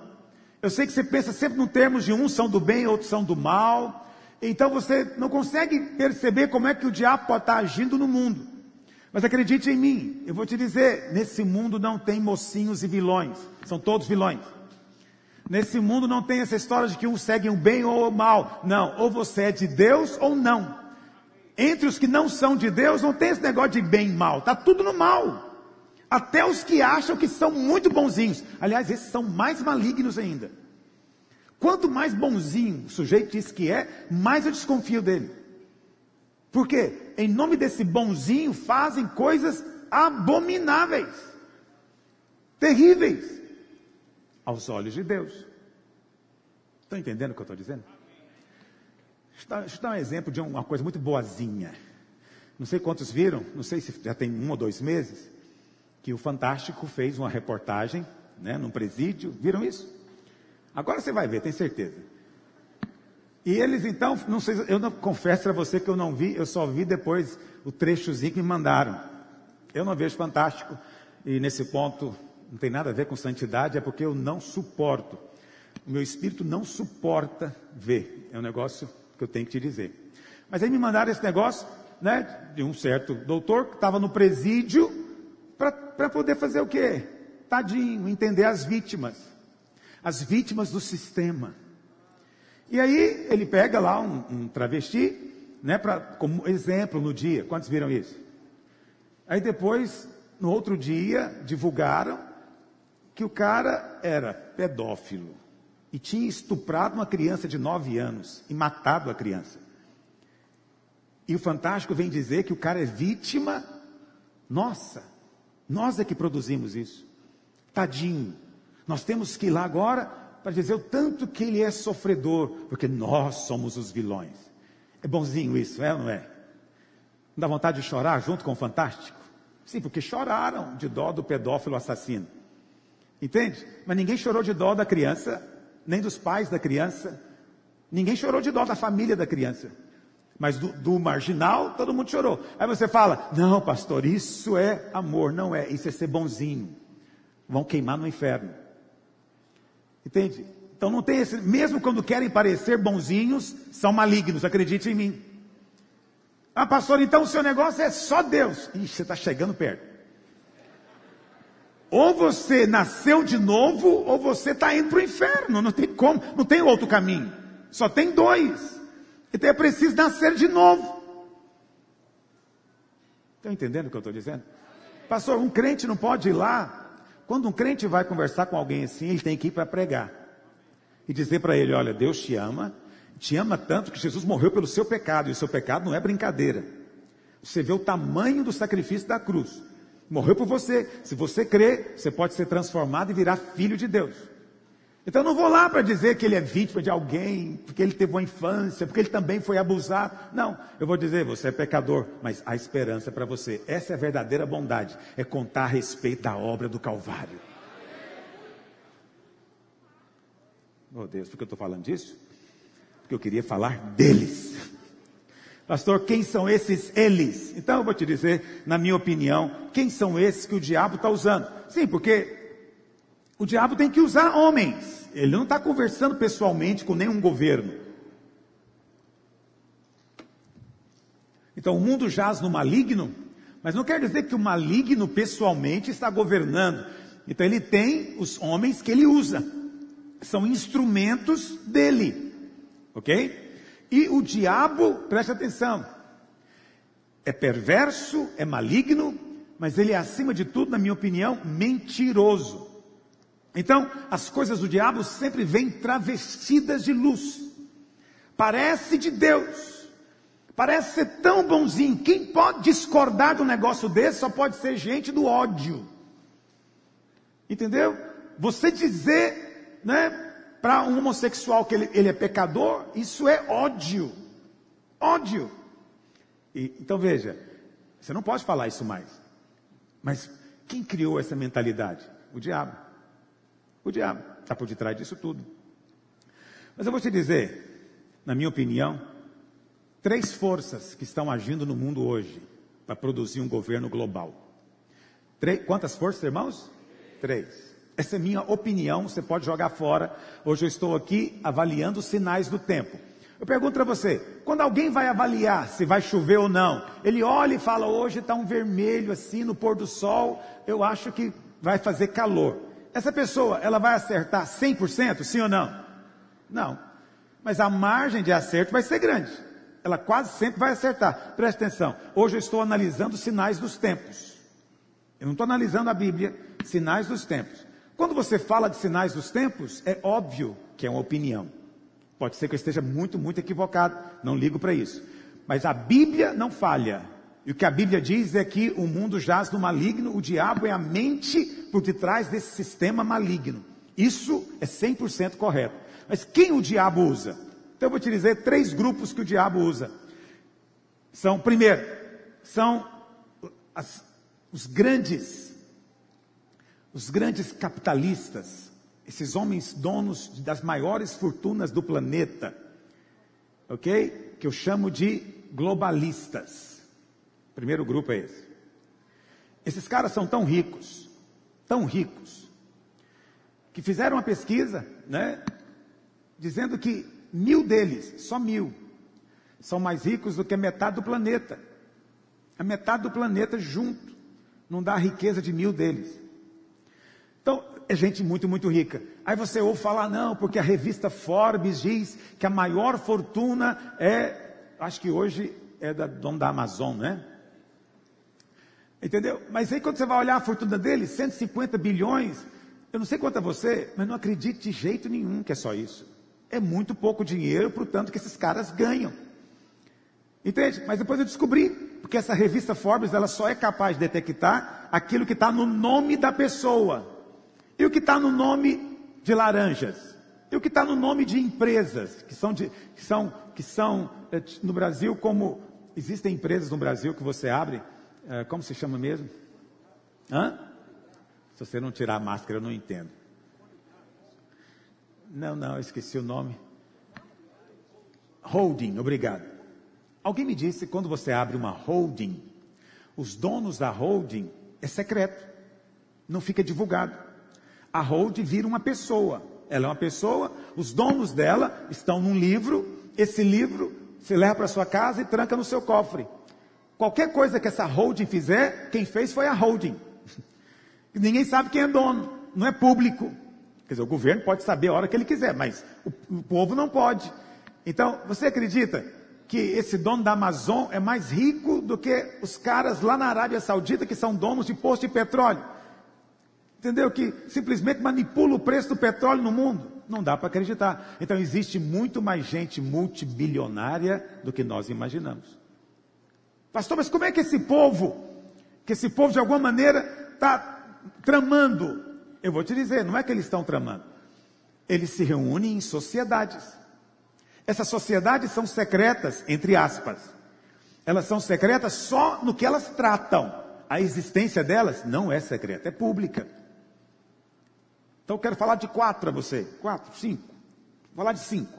Eu sei que você pensa sempre nos termos de uns são do bem, outros são do mal. Então você não consegue perceber como é que o diabo pode estar agindo no mundo. Mas acredite em mim, eu vou te dizer: nesse mundo não tem mocinhos e vilões, são todos vilões. Nesse mundo não tem essa história de que um segue o bem ou o mal. Não, ou você é de Deus ou não. Entre os que não são de Deus, não tem esse negócio de bem e mal, está tudo no mal. Até os que acham que são muito bonzinhos. Aliás, esses são mais malignos ainda. Quanto mais bonzinho o sujeito diz que é, mais eu desconfio dele. Por quê? Em nome desse bonzinho fazem coisas abomináveis, terríveis, aos olhos de Deus. Estão entendendo o que eu estou dizendo? Deixa eu dar um exemplo de uma coisa muito boazinha. Não sei quantos viram, não sei se já tem um ou dois meses, que o Fantástico fez uma reportagem, né, num presídio. Viram isso? Agora você vai ver, tem certeza. E eles então, não sei, eu não confesso para você que eu não vi, eu só vi depois o trechozinho que me mandaram. Eu não vejo Fantástico e nesse ponto não tem nada a ver com santidade, é porque eu não suporto O meu espírito não suporta ver. É um negócio que eu tenho que te dizer. Mas aí me mandaram esse negócio, né, de um certo doutor que estava no presídio para poder fazer o quê? Tadinho, entender as vítimas. As vítimas do sistema. E aí ele pega lá um, um travesti, né, pra, como exemplo no dia. Quantos viram isso? Aí depois, no outro dia, divulgaram que o cara era pedófilo e tinha estuprado uma criança de 9 anos e matado a criança. E o Fantástico vem dizer que o cara é vítima. Nossa, nós é que produzimos isso. Tadinho. Nós temos que ir lá agora para dizer o tanto que ele é sofredor, porque nós somos os vilões. É bonzinho isso, é ou não é? Não dá vontade de chorar junto com o Fantástico? Sim, porque choraram de dó do pedófilo assassino. Entende? Mas ninguém chorou de dó da criança, nem dos pais da criança. Ninguém chorou de dó da família da criança. Mas do, do, marginal, todo mundo chorou. Aí você fala: Não, pastor, isso é amor. Não é, isso é ser bonzinho. Vão queimar no inferno. Entende? Então não tem esse. Mesmo quando querem parecer bonzinhos, são malignos, acredite em mim. Ah, pastor, então o seu negócio é só Deus. Ixi, você está chegando perto. Ou você nasceu de novo, ou você está indo para o inferno. Não tem como, não tem outro caminho. Só tem dois. Então é preciso nascer de novo. Estão entendendo o que eu estou dizendo? Pastor, um crente não pode ir lá. Quando um crente vai conversar com alguém assim, ele tem que ir para pregar. E dizer para ele: olha, Deus te ama, te ama tanto que Jesus morreu pelo seu pecado, e o seu pecado não é brincadeira. Você vê o tamanho do sacrifício da cruz. Morreu por você. Se você crê, você pode ser transformado e virar filho de Deus. Então eu não vou lá para dizer que ele é vítima de alguém, porque ele teve uma infância, porque ele também foi abusado. Não, eu vou dizer, você é pecador, mas há esperança para você. Essa é a verdadeira bondade, é contar a respeito da obra do Calvário. Oh Deus, por que eu estou falando disso? Porque eu queria falar deles. Pastor, quem são esses eles? Então eu vou te dizer, na minha opinião, quem são esses que o diabo está usando? Sim, porque o diabo tem que usar homens. Ele não está conversando pessoalmente com nenhum governo. Então o mundo jaz no maligno, mas não quer dizer que o maligno pessoalmente está governando. Então ele tem os homens que ele usa, são instrumentos dele, ok? E o diabo, preste atenção, é perverso, é maligno, mas ele é acima de tudo, na minha opinião, mentiroso. Então, as coisas do diabo sempre vêm travestidas de luz. Parece de Deus. Parece ser tão bonzinho. Quem pode discordar de um negócio desse só pode ser gente do ódio. Entendeu? Você dizer, né, para um homossexual que ele, ele, é pecador, isso é ódio. Ódio. E, então veja, você não pode falar isso mais. Mas quem criou essa mentalidade? O diabo. O diabo está por detrás disso tudo. Mas eu vou te dizer, na minha opinião, três forças que estão agindo no mundo hoje para produzir um governo global. Três, quantas forças, irmãos? Três. Essa é minha opinião, você pode jogar fora. Hoje eu estou aqui avaliando os sinais do tempo. Eu pergunto para você, quando alguém vai avaliar se vai chover ou não, ele olha e fala, hoje está um vermelho assim no pôr do sol, eu acho que vai fazer calor. Essa pessoa, ela vai acertar 100%, sim ou não? Não. Mas a margem de acerto vai ser grande. Ela quase sempre vai acertar. Preste atenção. Hoje eu estou analisando sinais dos tempos. Eu não estou analisando a Bíblia, sinais dos tempos. Quando você fala de sinais dos tempos, é óbvio que é uma opinião. Pode ser que eu esteja muito, muito equivocado. Não ligo para isso. Mas a Bíblia não falha. E o que a Bíblia diz é que o mundo jaz no maligno, o diabo é a mente por detrás desse sistema maligno. Isso é 100% correto. Mas quem o diabo usa? Então eu vou te dizer três grupos que o diabo usa. São, primeiro, são as, os grandes, os grandes capitalistas, esses homens donos das maiores fortunas do planeta, ok? Que eu chamo de globalistas. Primeiro grupo é esse. Esses caras são tão ricos, tão ricos, que fizeram uma pesquisa, né? dizendo que mil deles, só mil, são mais ricos do que a metade do planeta. A metade do planeta junto não dá a riqueza de mil deles. Então, é gente muito, muito rica. Aí você ouve falar, não, porque a revista Forbes diz que a maior fortuna é, acho que hoje é da dono da Amazon, né? Entendeu? Mas aí quando você vai olhar a fortuna dele, 150 bilhões, eu não sei quanto é você, mas não acredito de jeito nenhum que é só isso. É muito pouco dinheiro para o tanto que esses caras ganham. Entende? Mas depois eu descobri, porque essa revista Forbes, ela só é capaz de detectar aquilo que está no nome da pessoa. E o que está no nome de laranjas. E o que está no nome de empresas, que são, de, que são, que são eh, no Brasil como... Existem empresas no Brasil que você abre, eh, como se chama mesmo? Hã? Se você não tirar a máscara, eu não entendo. Não, não, esqueci o nome. Holding, obrigado. Alguém me disse que quando você abre uma holding, os donos da holding é secreto, não fica divulgado. A holding vira uma pessoa. Ela é uma pessoa, os donos dela estão num livro, esse livro se leva para sua casa e tranca no seu cofre. Qualquer coisa que essa holding fizer, quem fez foi a holding. Ninguém sabe quem é dono, não é público. Quer dizer, o governo pode saber a hora que ele quiser, mas o, o povo não pode. Então, você acredita que esse dono da Amazon é mais rico do que os caras lá na Arábia Saudita que são donos de posto de petróleo. Entendeu? Que simplesmente manipula o preço do petróleo no mundo. Não dá para acreditar. Então existe muito mais gente multibilionária do que nós imaginamos. Pastor, mas como é que esse povo, que esse povo de alguma maneira está tramando? Eu vou te dizer, não é que eles estão tramando. Eles se reúnem em sociedades. Essas sociedades são secretas, entre aspas. Elas são secretas só no que elas tratam. A existência delas não é secreta, é pública. Então eu quero falar de quatro para você. Quatro, cinco. Vou falar de cinco.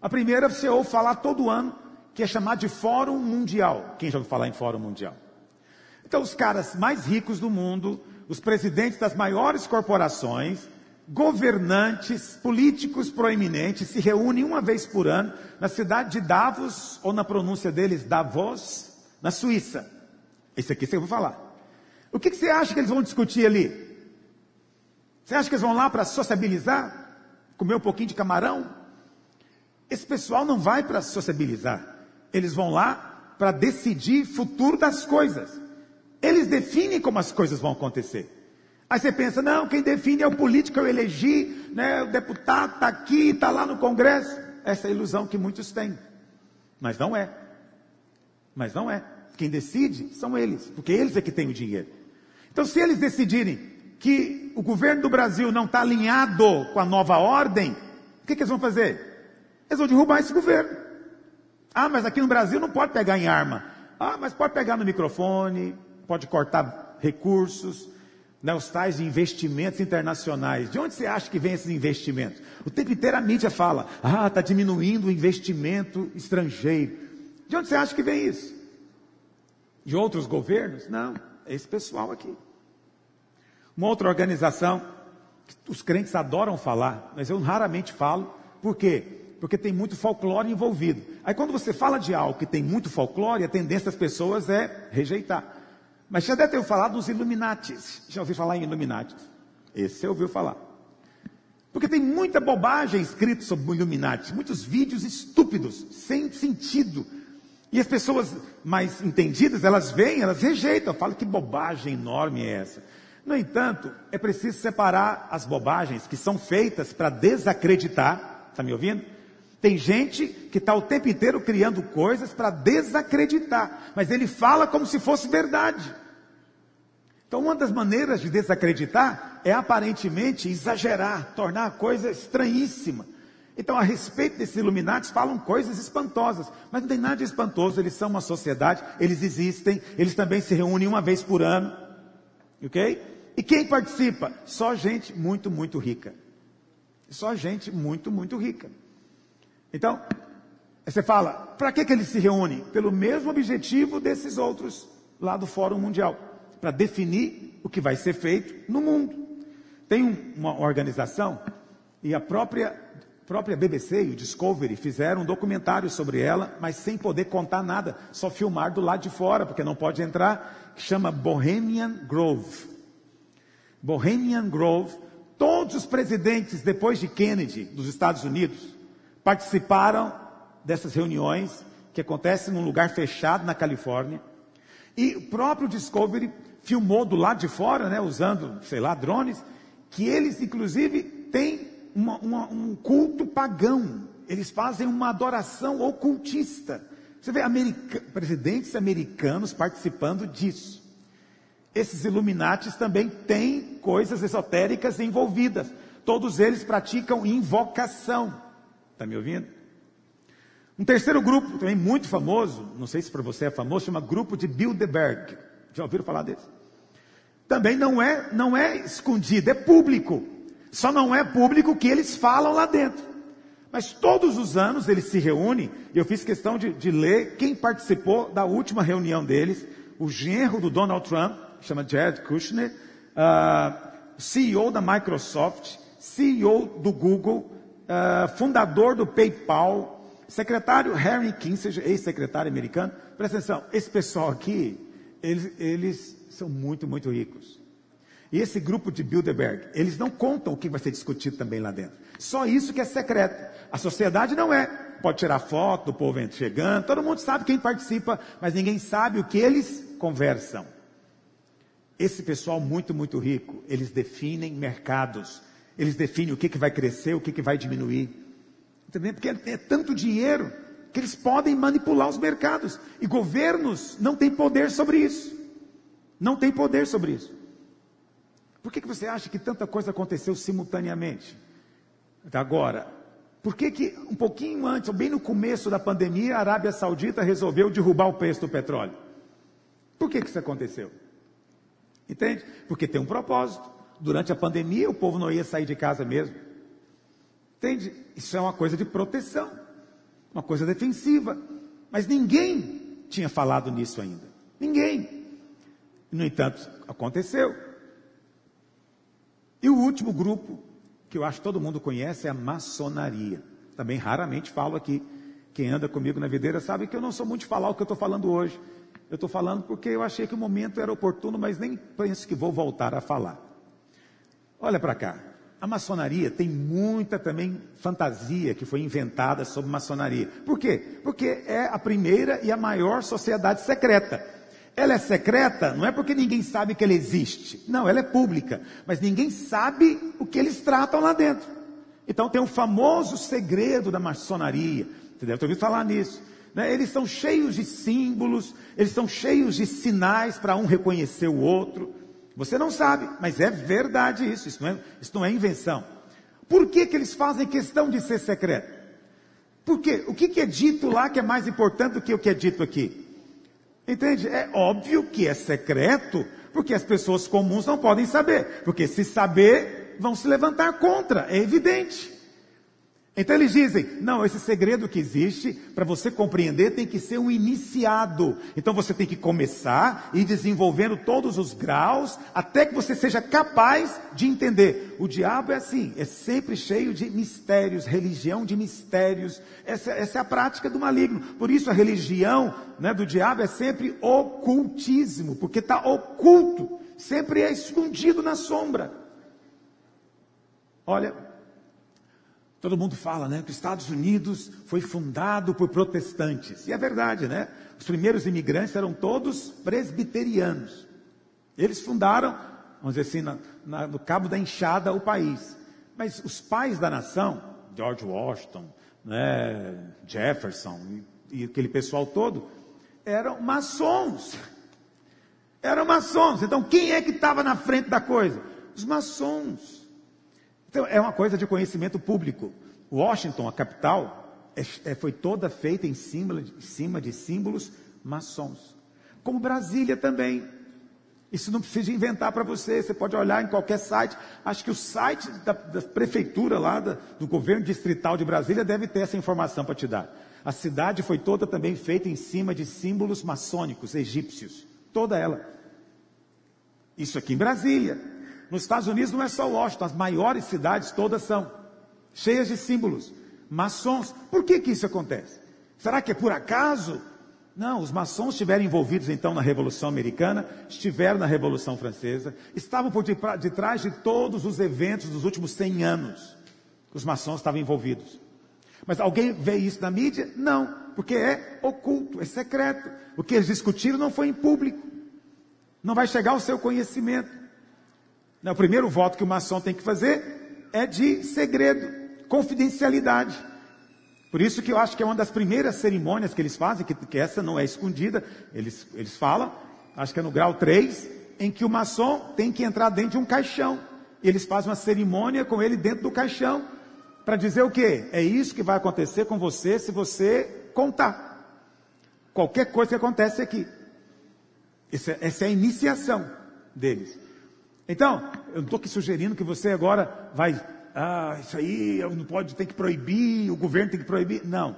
A primeira você ouve falar todo ano, que é chamado de Fórum Mundial. Quem já ouviu falar em Fórum Mundial? Então os caras mais ricos do mundo, os presidentes das maiores corporações, governantes, políticos proeminentes se reúnem uma vez por ano na cidade de Davos, ou na pronúncia deles, Davos, na Suíça. Esse aqui você vai falar. O que, que você acha que eles vão discutir ali? Você acha que eles vão lá para sociabilizar? Comer um pouquinho de camarão? Esse pessoal não vai para sociabilizar. Eles vão lá para decidir futuro das coisas. Eles definem como as coisas vão acontecer. Aí você pensa, não, quem define é o político que eu elegi, né, o deputado está aqui, está lá no Congresso. Essa é a ilusão que muitos têm. Mas não é. Mas não é. Quem decide são eles, porque eles é que têm o dinheiro. Então, se eles decidirem que o governo do Brasil não está alinhado com a nova ordem, o que, que eles vão fazer? Eles vão derrubar esse governo. Ah, mas aqui no Brasil não pode pegar em arma. Ah, mas pode pegar no microfone, pode cortar recursos, né, os tais investimentos internacionais. De onde você acha que vem esses investimentos? O tempo inteiro a mídia fala, ah, está diminuindo o investimento estrangeiro. De onde você acha que vem isso? De outros governos? Não, é esse pessoal aqui. Uma outra organização, que os crentes adoram falar, mas eu raramente falo, por quê? Porque tem muito folclore envolvido. Aí quando você fala de algo que tem muito folclore, a tendência das pessoas é rejeitar. Mas já deve ter falado dos Illuminatis. Já ouviu falar em Illuminatis? Esse você ouviu falar. Porque tem muita bobagem escrita sobre Illuminati, muitos vídeos estúpidos, sem sentido. E as pessoas mais entendidas, elas vêm, elas rejeitam, falam que bobagem enorme é essa. No entanto, é preciso separar as bobagens que são feitas para desacreditar, está me ouvindo? Tem gente que está o tempo inteiro criando coisas para desacreditar, mas ele fala como se fosse verdade. Então, uma das maneiras de desacreditar é aparentemente exagerar, tornar a coisa estranhíssima. Então, a respeito desses Illuminati, falam coisas espantosas, mas não tem nada de espantoso, eles são uma sociedade, eles existem, eles também se reúnem uma vez por ano, ok? E quem participa? Só gente muito, muito rica. Só gente muito, muito rica. Então, você fala, para que, que eles se reúnem? Pelo mesmo objetivo desses outros lá do Fórum Mundial para definir o que vai ser feito no mundo. Tem um, uma organização, e a própria própria BBC e o Discovery fizeram um documentário sobre ela, mas sem poder contar nada, só filmar do lado de fora, porque não pode entrar, que chama Bohemian Grove. Bohemian Grove, todos os presidentes depois de Kennedy dos Estados Unidos participaram dessas reuniões que acontecem num lugar fechado na Califórnia. E o próprio Discovery filmou do lado de fora, né, usando, sei lá, drones, que eles inclusive têm uma, uma, um culto pagão. Eles fazem uma adoração ocultista. Você vê america, presidentes americanos participando disso. Esses Illuminatis também têm coisas esotéricas envolvidas. Todos eles praticam invocação. Está me ouvindo? Um terceiro grupo, também muito famoso, não sei se para você é famoso, chama Grupo de Bilderberg. Já ouviram falar desse? Também não é, não é escondido, é público. Só não é público que eles falam lá dentro. Mas todos os anos eles se reúnem, e eu fiz questão de, de ler quem participou da última reunião deles, o genro do Donald Trump, chama Jared Kushner, uh, CEO da Microsoft, CEO do Google, uh, fundador do PayPal, secretário Harry Kissinger, ex-secretário americano. Presta atenção, esse pessoal aqui, eles, eles são muito, muito ricos. E esse grupo de Bilderberg, eles não contam o que vai ser discutido também lá dentro. Só isso que é secreto. A sociedade não é. Pode tirar foto do povo chegando, todo mundo sabe quem participa, mas ninguém sabe o que eles conversam. Esse pessoal muito, muito rico, eles definem mercados, eles definem o que, que vai crescer, o que, que vai diminuir. Entendeu? Porque é tanto dinheiro que eles podem manipular os mercados. E governos não têm poder sobre isso. Não tem poder sobre isso. Por que, que você acha que tanta coisa aconteceu simultaneamente? Agora, por que, que um pouquinho antes, ou bem no começo da pandemia, a Arábia Saudita resolveu derrubar o preço do petróleo? Por que, que isso aconteceu? Entende? Porque tem um propósito. Durante a pandemia, o povo não ia sair de casa mesmo. Entende? Isso é uma coisa de proteção, uma coisa defensiva. Mas ninguém tinha falado nisso ainda. Ninguém. No entanto, aconteceu. E o último grupo, que eu acho que todo mundo conhece, é a maçonaria. Também raramente falo aqui. Quem anda comigo na videira sabe que eu não sou muito de falar o que eu estou falando hoje. Eu estou falando porque eu achei que o momento era oportuno, mas nem penso que vou voltar a falar. Olha para cá. A maçonaria tem muita também fantasia que foi inventada sobre maçonaria. Por quê? Porque é a primeira e a maior sociedade secreta. Ela é secreta não é porque ninguém sabe que ela existe. Não, ela é pública. Mas ninguém sabe o que eles tratam lá dentro. Então tem o famoso segredo da maçonaria. Você deve ter ouvido falar nisso né? eles são cheios de símbolos, eles são cheios de sinais para um reconhecer o outro. Você não sabe, mas é verdade isso, isso não é, isso não é invenção. Por que, que eles fazem questão de ser secreto? Porque o que, que é dito lá que é mais importante do que o que é dito aqui? Entende? É óbvio que é secreto, porque as pessoas comuns não podem saber. Porque se saber, vão se levantar contra, é evidente. Então eles dizem: não, esse segredo que existe, para você compreender, tem que ser um iniciado. Então você tem que começar e desenvolvendo todos os graus, até que você seja capaz de entender. O diabo é assim, é sempre cheio de mistérios, religião de mistérios. Essa, essa é a prática do maligno. Por isso a religião né, do diabo é sempre ocultismo, porque está oculto, sempre é escondido na sombra. Olha, Todo mundo fala, né, que os Estados Unidos foi fundado por protestantes. E é verdade, né? Os primeiros imigrantes eram todos presbiterianos. Eles fundaram, vamos dizer assim, na, na, no cabo da enxada o país. Mas os pais da nação, George Washington, né, Jefferson e, e aquele pessoal todo, eram maçons. Eram maçons. Então quem é que estava na frente da coisa? Os maçons. Então, é uma coisa de conhecimento público. Washington, a capital, é, é, foi toda feita em cima, em cima de símbolos maçons. Como Brasília também. Isso não precisa inventar para você, você pode olhar em qualquer site. Acho que o site da, da prefeitura lá, da, do governo distrital de Brasília, deve ter essa informação para te dar. A cidade foi toda também feita em cima de símbolos maçônicos egípcios. Toda ela. Isso aqui em Brasília. Nos Estados Unidos não é só Washington, as maiores cidades todas são. cheias de símbolos, maçons. Por que, que isso acontece? Será que é por acaso? Não, os maçons estiveram envolvidos então na Revolução Americana, estiveram na Revolução Francesa, estavam por detrás de todos os eventos dos últimos 100 anos. Os maçons estavam envolvidos. Mas alguém vê isso na mídia? Não, porque é oculto, é secreto. O que eles discutiram não foi em público. Não vai chegar ao seu conhecimento. O primeiro voto que o maçom tem que fazer é de segredo, confidencialidade. Por isso que eu acho que é uma das primeiras cerimônias que eles fazem, que, que essa não é escondida, eles, eles falam, acho que é no grau 3, em que o maçom tem que entrar dentro de um caixão. Eles fazem uma cerimônia com ele dentro do caixão, para dizer o quê? É isso que vai acontecer com você se você contar. Qualquer coisa que acontece aqui. Essa, essa é a iniciação deles. Então, eu não estou aqui sugerindo que você agora vai ah, isso aí não pode, tem que proibir, o governo tem que proibir. Não,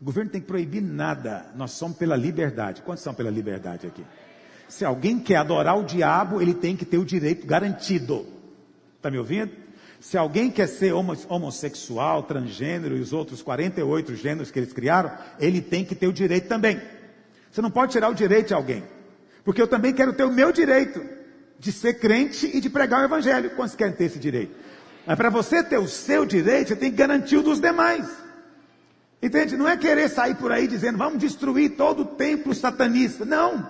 o governo tem que proibir nada. Nós somos pela liberdade. Quantos são pela liberdade aqui? Se alguém quer adorar o diabo, ele tem que ter o direito garantido. Está me ouvindo? Se alguém quer ser homossexual, transgênero e os outros 48 gêneros que eles criaram, ele tem que ter o direito também. Você não pode tirar o direito de alguém. Porque eu também quero ter o meu direito de ser crente e de pregar o evangelho. Quantos querem ter esse direito? Mas para você ter o seu direito, você tem que garantir o dos demais. Entende? Não é querer sair por aí dizendo, vamos destruir todo o templo satanista. Não.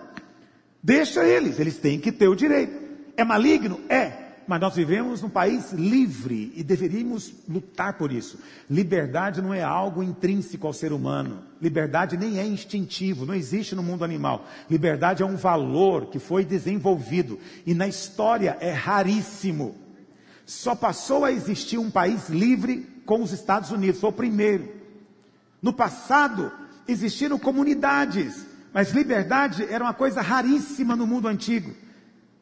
Deixa eles, eles têm que ter o direito. É maligno? É. Mas nós vivemos num país livre e deveríamos lutar por isso. Liberdade não é algo intrínseco ao ser humano. Liberdade nem é instintivo, não existe no mundo animal. Liberdade é um valor que foi desenvolvido e na história é raríssimo. Só passou a existir um país livre com os Estados Unidos, foi o primeiro. No passado, existiram comunidades, mas liberdade era uma coisa raríssima no mundo antigo.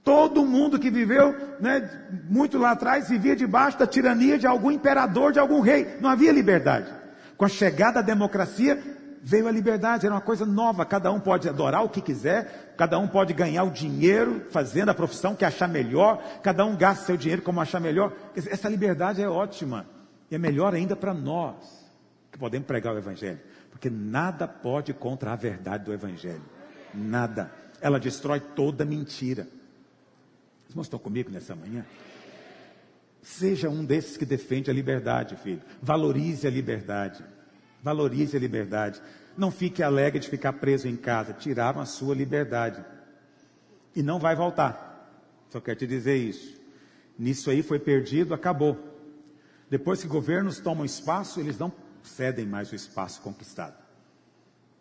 Todo mundo que viveu, né, muito lá atrás, vivia debaixo da tirania de algum imperador, de algum rei. Não havia liberdade. Com a chegada da democracia, veio a liberdade, era uma coisa nova. Cada um pode adorar o que quiser, cada um pode ganhar o dinheiro fazendo a profissão que achar melhor, cada um gasta seu dinheiro como achar melhor. Essa liberdade é ótima e é melhor ainda para nós que podemos pregar o Evangelho, porque nada pode contra a verdade do Evangelho, nada. Ela destrói toda mentira. Os irmãos estão comigo nessa manhã? Seja um desses que defende a liberdade, filho. Valorize a liberdade. Valorize a liberdade. Não fique alegre de ficar preso em casa. Tiraram a sua liberdade. E não vai voltar. Só quero te dizer isso. Nisso aí foi perdido, acabou. Depois que governos tomam espaço, eles não cedem mais o espaço conquistado.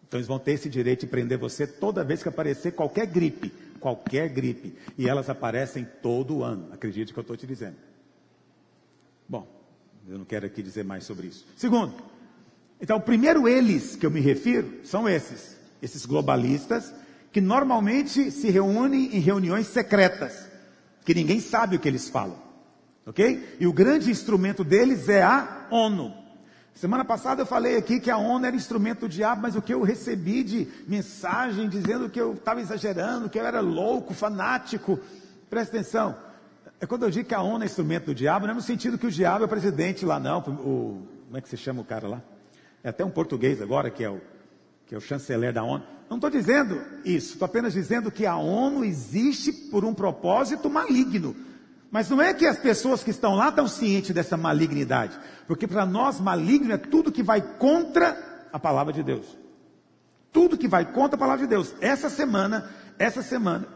Então eles vão ter esse direito de prender você toda vez que aparecer qualquer gripe. Qualquer gripe. E elas aparecem todo ano. Acredite que eu estou te dizendo. Bom, eu não quero aqui dizer mais sobre isso. Segundo, então, primeiro eles que eu me refiro são esses, esses globalistas, que normalmente se reúnem em reuniões secretas, que ninguém sabe o que eles falam, ok? E o grande instrumento deles é a ONU. Semana passada eu falei aqui que a ONU era instrumento do diabo, mas o que eu recebi de mensagem dizendo que eu estava exagerando, que eu era louco, fanático, presta atenção. É quando eu digo que a ONU é instrumento do diabo, não é no sentido que o diabo é presidente lá, não. O, como é que se chama o cara lá? é até um português agora, que é o, que é o chanceler da ONU. Não estou dizendo isso, estou apenas dizendo que a ONU existe por um propósito maligno. Mas não é que as pessoas que estão lá estão cientes dessa malignidade, porque para nós maligno é tudo que vai contra a palavra de Deus. Tudo que vai contra a palavra de Deus. Essa semana, essa semana,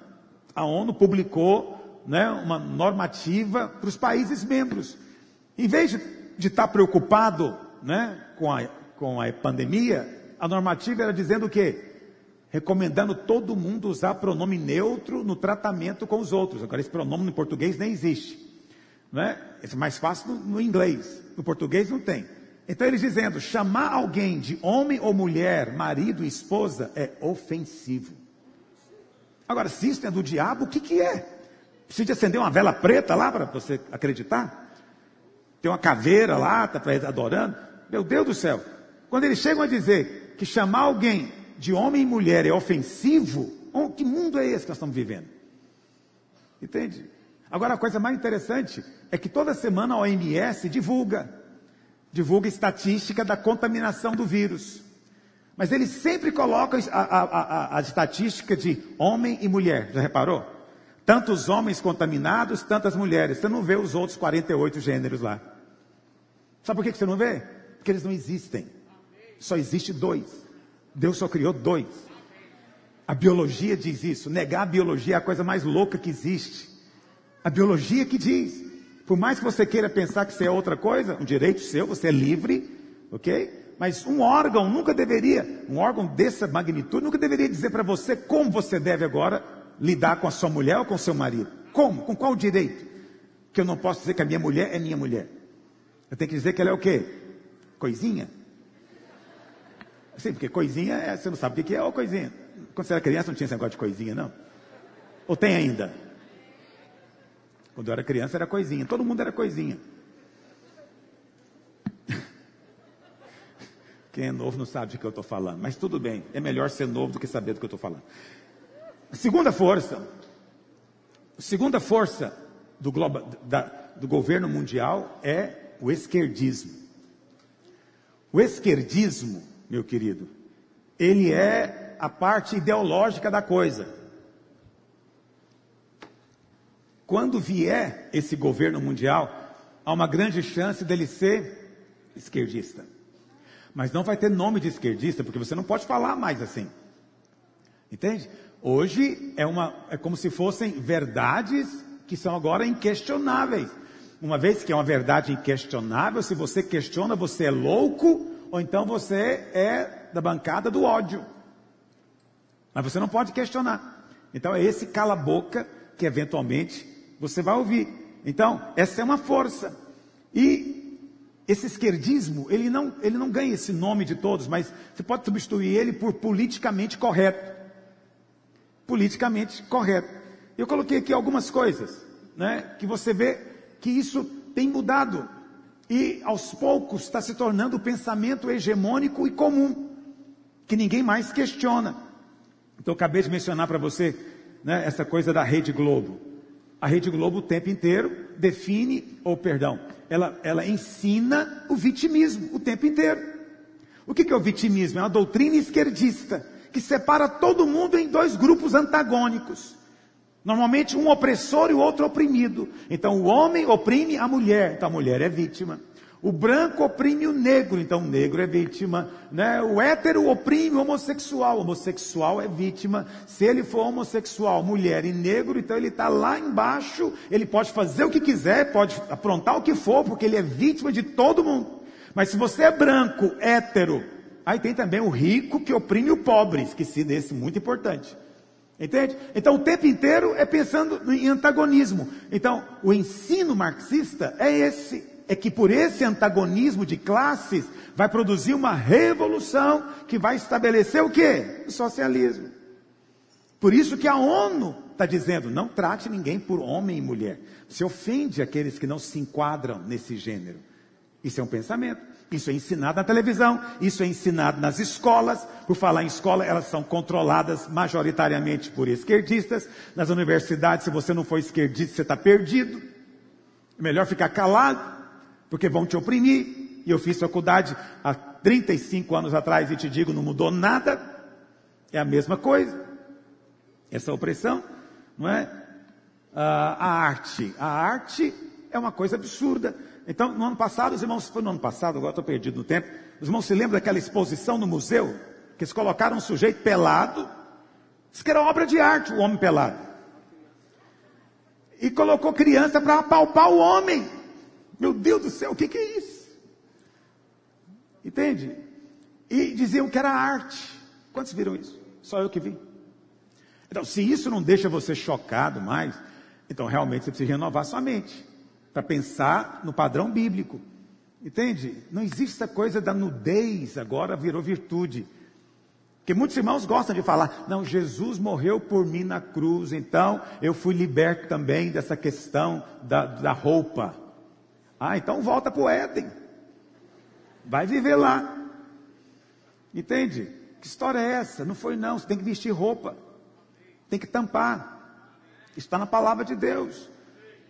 a ONU publicou né, uma normativa para os países membros. Em vez de, estar preocupado né, com a com a pandemia, a normativa era dizendo o quê? Recomendando todo mundo usar pronome neutro no tratamento com os outros. Agora, esse pronome no português nem existe. Né? Esse é mais fácil no, no inglês. No português não tem. Então, eles dizendo: chamar alguém de homem ou mulher, marido, esposa, é ofensivo. Agora, se isso é do diabo, o que, que é? Precisa de acender uma vela preta lá para você acreditar? Tem uma caveira lá, está adorando? Meu Deus do céu. Quando eles chegam a dizer que chamar alguém de homem e mulher é ofensivo, que mundo é esse que nós estamos vivendo? Entende? Agora, a coisa mais interessante é que toda semana a OMS divulga divulga estatística da contaminação do vírus. Mas ele sempre coloca a, a, a, a, estatística de homem e mulher. Já reparou? Tantos homens contaminados, tantas mulheres. Você não vê os outros 48 gêneros lá. Sabe por que você não vê? Porque eles não existem. Só existe dois. Deus só criou dois. A biologia diz isso. Negar a biologia é a coisa mais louca que existe. A biologia que diz. Por mais que você queira pensar que você é outra coisa, um direito seu, você é livre, ok? Mas um órgão nunca deveria, um órgão dessa magnitude, nunca deveria dizer para você como você deve agora lidar com a sua mulher ou com o seu marido. Como? Com qual direito? Que eu não posso dizer que a minha mulher é minha mulher. Eu tenho que dizer que ela é o quê? Coisinha? Sim, porque coisinha, é, você não sabe o que é ou coisinha. Quando você era criança não tinha esse negócio de coisinha, não? Ou tem ainda? Quando eu era criança era coisinha, todo mundo era coisinha. Quem é novo não sabe de que eu estou falando, mas tudo bem, é melhor ser novo do que saber do que eu estou falando. A segunda força, a segunda força do, globo, da, do governo mundial é o esquerdismo. O esquerdismo, meu querido, ele é a parte ideológica da coisa. Quando vier esse governo mundial, há uma grande chance dele ser esquerdista. Mas não vai ter nome de esquerdista, porque você não pode falar mais assim. Entende? Hoje é, uma, é como se fossem verdades que são agora inquestionáveis. Uma vez que é uma verdade inquestionável, se você questiona, você é louco, ou então você é da bancada do ódio. Mas você não pode questionar. Então é esse cala-boca que eventualmente você vai ouvir. Então, essa é uma força. E esse esquerdismo, ele não, ele não ganha esse nome de todos, mas você pode substituir ele por politicamente correto. Politicamente correto. Eu coloquei aqui algumas coisas, né, que você vê que isso tem mudado. E aos poucos está se tornando o pensamento hegemônico e comum, que ninguém mais questiona. Então, acabei de mencionar para você né, essa coisa da Rede Globo. A Rede Globo o tempo inteiro define, ou perdão, ela, ela ensina o vitimismo o tempo inteiro. O que, que é o vitimismo? É uma doutrina esquerdista que separa todo mundo em dois grupos antagônicos. Normalmente um opressor e o outro oprimido. Então o homem oprime a mulher, então a mulher é vítima. O branco oprime o negro, então o negro é vítima. Né? O hétero oprime o homossexual, o homossexual é vítima. Se ele for homossexual, mulher e negro, então ele está lá embaixo, ele pode fazer o que quiser, pode aprontar o que for, porque ele é vítima de todo mundo. Mas se você é branco, hétero, aí tem também o rico que oprime o pobre, esqueci desse, muito importante. Entende? Então o tempo inteiro é pensando em antagonismo. Então o ensino marxista é esse é que por esse antagonismo de classes vai produzir uma revolução que vai estabelecer o quê? O socialismo. Por isso que a ONU está dizendo, não trate ninguém por homem e mulher. Você ofende aqueles que não se enquadram nesse gênero. Isso é um pensamento. Isso é ensinado na televisão, isso é ensinado nas escolas. Por falar em escola, elas são controladas majoritariamente por esquerdistas. Nas universidades, se você não for esquerdista, você está perdido. É melhor ficar calado porque vão te oprimir. E eu fiz faculdade há 35 anos atrás e te digo, não mudou nada. É a mesma coisa. Essa opressão, não é? Ah, a arte. A arte é uma coisa absurda. Então, no ano passado, os irmãos, foi no ano passado, agora estou perdido no tempo, os irmãos se lembram daquela exposição no museu, que eles colocaram um sujeito pelado, disse que era obra de arte, o homem pelado. E colocou criança para apalpar o homem. Meu Deus do céu, o que, que é isso? Entende? E diziam que era arte. Quantos viram isso? Só eu que vi. Então, se isso não deixa você chocado mais, então realmente você precisa renovar sua mente para pensar no padrão bíblico. Entende? Não existe essa coisa da nudez, agora virou virtude. Porque muitos irmãos gostam de falar, não, Jesus morreu por mim na cruz, então eu fui liberto também dessa questão da, da roupa. Ah, então volta para o Éden. Vai viver lá. Entende? Que história é essa? Não foi não, você tem que vestir roupa. Tem que tampar. Está na palavra de Deus.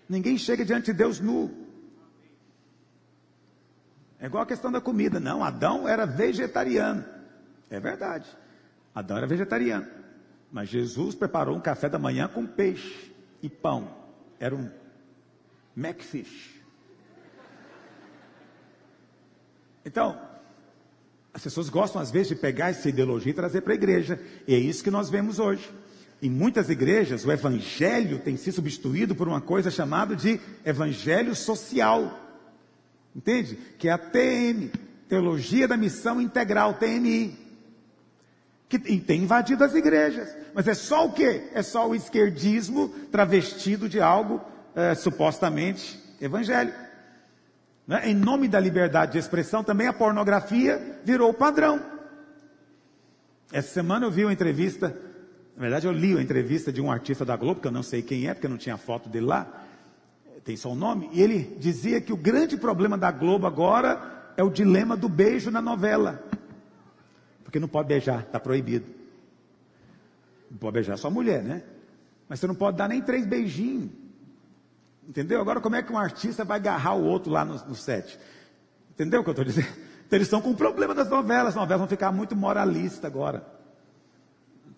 Ninguém chega diante de Deus nu. É igual a questão da comida. Não, Adão era vegetariano. É verdade. Adão era vegetariano. Mas Jesus preparou um café da manhã com peixe e pão. Era um Macfish. Então, as pessoas gostam às vezes de pegar essa ideologia e trazer para a igreja. E é isso que nós vemos hoje. Em muitas igrejas, o evangelho tem sido substituído por uma coisa chamada de evangelho social. Entende? Que é a TM, Teologia da Missão Integral, TMI. Que tem invadido as igrejas. Mas é só o quê? É só o esquerdismo travestido de algo é, supostamente evangélico. Né? Em nome da liberdade de expressão, também a pornografia virou o padrão. Essa semana eu vi uma entrevista, na verdade eu li uma entrevista de um artista da Globo, que eu não sei quem é, porque não tinha foto dele lá, tem só o um nome, e ele dizia que o grande problema da Globo agora é o dilema do beijo na novela. Porque não pode beijar, está proibido. Não pode beijar só mulher, né? Mas você não pode dar nem três beijinhos. Entendeu? Agora, como é que um artista vai agarrar o outro lá no, no set? Entendeu o que eu estou dizendo? Então, eles estão com o problema das novelas. As novelas vão ficar muito moralistas agora.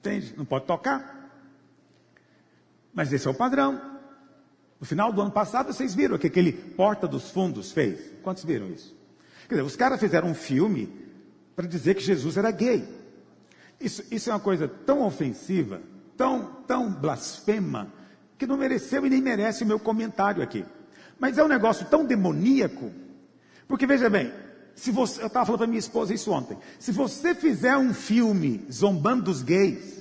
Entende? Não pode tocar. Mas esse é o padrão. No final do ano passado, vocês viram o que aquele Porta dos Fundos fez? Quantos viram isso? Quer dizer, os caras fizeram um filme para dizer que Jesus era gay. Isso, isso é uma coisa tão ofensiva, tão, tão blasfema, que não mereceu e nem merece o meu comentário aqui. Mas é um negócio tão demoníaco, porque veja bem, se você, eu estava falando para minha esposa isso ontem, se você fizer um filme zombando dos gays,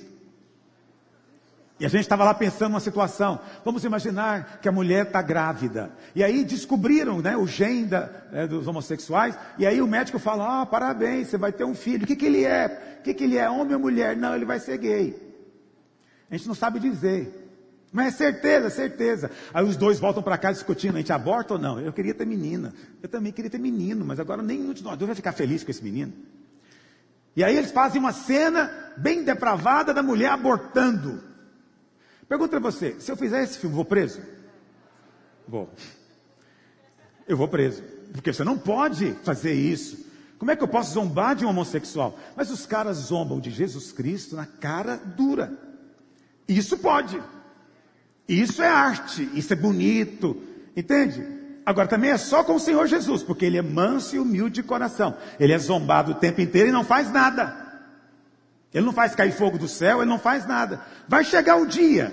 e a gente estava lá pensando numa situação, vamos imaginar que a mulher está grávida, e aí descobriram né, o gene da, é, dos homossexuais, e aí o médico fala, ah, parabéns, você vai ter um filho, o que, que ele é? O que, que ele é, homem ou mulher? Não, ele vai ser gay. A gente não sabe dizer. Mas é certeza, certeza. Aí os dois voltam para casa discutindo, a gente aborta ou não? Eu queria ter menina. Eu também queria ter menino, mas agora nenhum de nós vai ficar feliz com esse menino. E aí eles fazem uma cena bem depravada da mulher abortando. Pergunto para você, se eu fizer esse filme, vou preso? Vou. Eu vou preso. Porque você não pode fazer isso. Como é que eu posso zombar de um homossexual? Mas os caras zombam de Jesus Cristo na cara dura. Isso pode. Isso é arte, isso é bonito, entende? Agora também é só com o Senhor Jesus, porque ele é manso e humilde de coração. Ele é zombado o tempo inteiro e não faz nada. Ele não faz cair fogo do céu, ele não faz nada. Vai chegar o dia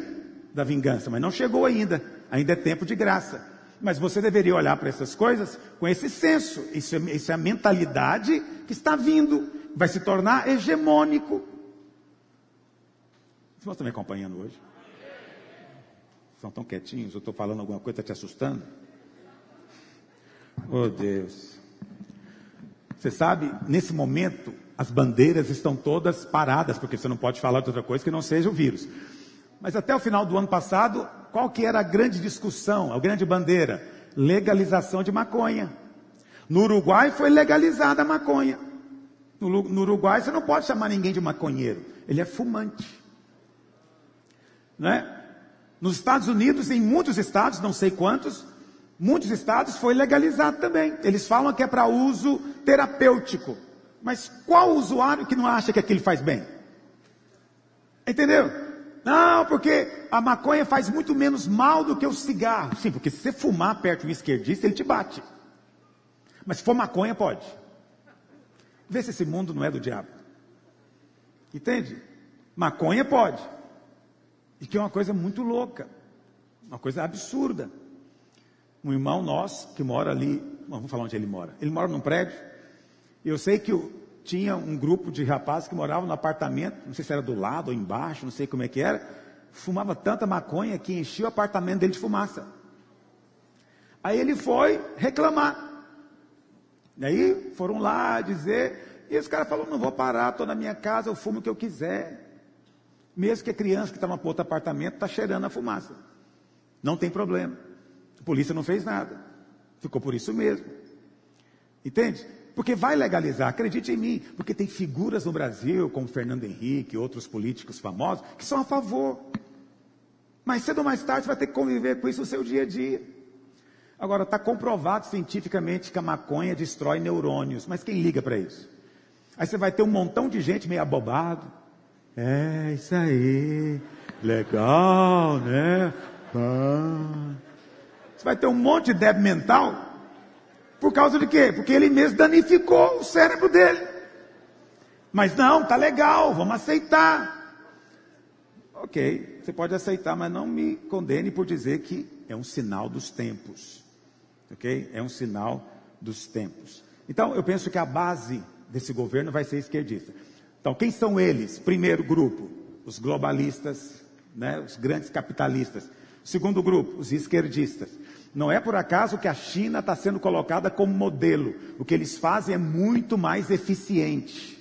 da vingança, mas não chegou ainda. Ainda é tempo de graça. Mas você deveria olhar para essas coisas com esse senso. Isso é, isso é a mentalidade que está vindo. Vai se tornar hegemônico. Vocês estão me acompanhando hoje? Estão tão quietinhos? Eu estou falando alguma coisa, está te assustando? Oh Deus. Você sabe, nesse momento, as bandeiras estão todas paradas, porque você não pode falar de outra coisa que não seja o vírus. Mas até o final do ano passado, qual que era a grande discussão, a grande bandeira? Legalização de maconha. No Uruguai foi legalizada a maconha. No, no Uruguai você não pode chamar ninguém de maconheiro, ele é fumante. Não é? Nos Estados Unidos, em muitos estados, não sei quantos, muitos estados foi legalizado também. Eles falam que é para uso terapêutico. Mas qual usuário que não acha que aquilo faz bem? Entendeu? Não, porque a maconha faz muito menos mal do que o cigarro. Sim, porque se você fumar perto do esquerdista, ele te bate. Mas se for maconha, pode. Vê se esse mundo não é do diabo. Entende? Maconha pode. E que é uma coisa muito louca, uma coisa absurda. Um irmão nosso que mora ali, vamos falar onde ele mora. Ele mora num prédio. E eu sei que tinha um grupo de rapazes que moravam no apartamento, não sei se era do lado ou embaixo, não sei como é que era. Fumava tanta maconha que enchia o apartamento dele de fumaça. Aí ele foi reclamar. E aí foram lá dizer, e esse cara falou: não vou parar, estou na minha casa, eu fumo o que eu quiser. Mesmo que a criança que estava para outro apartamento está cheirando a fumaça. Não tem problema. A polícia não fez nada. Ficou por isso mesmo. Entende? Porque vai legalizar, acredite em mim, porque tem figuras no Brasil, como Fernando Henrique e outros políticos famosos, que são a favor. Mas cedo ou mais tarde vai ter que conviver com isso no seu dia a dia. Agora, está comprovado cientificamente que a maconha destrói neurônios, mas quem liga para isso? Aí você vai ter um montão de gente meio abobado. É, isso aí. Legal, né? Você vai ter um monte de débil mental. Por causa de quê? Porque ele mesmo danificou o cérebro dele. Mas não, tá legal, vamos aceitar. Ok, você pode aceitar, mas não me condene por dizer que é um sinal dos tempos. Ok? É um sinal dos tempos. Então, eu penso que a base desse governo vai ser esquerdista. Então, quem são eles? Primeiro grupo, os globalistas, né, os grandes capitalistas. Segundo grupo, os esquerdistas. Não é por acaso que a China está sendo colocada como modelo. O que eles fazem é muito mais eficiente.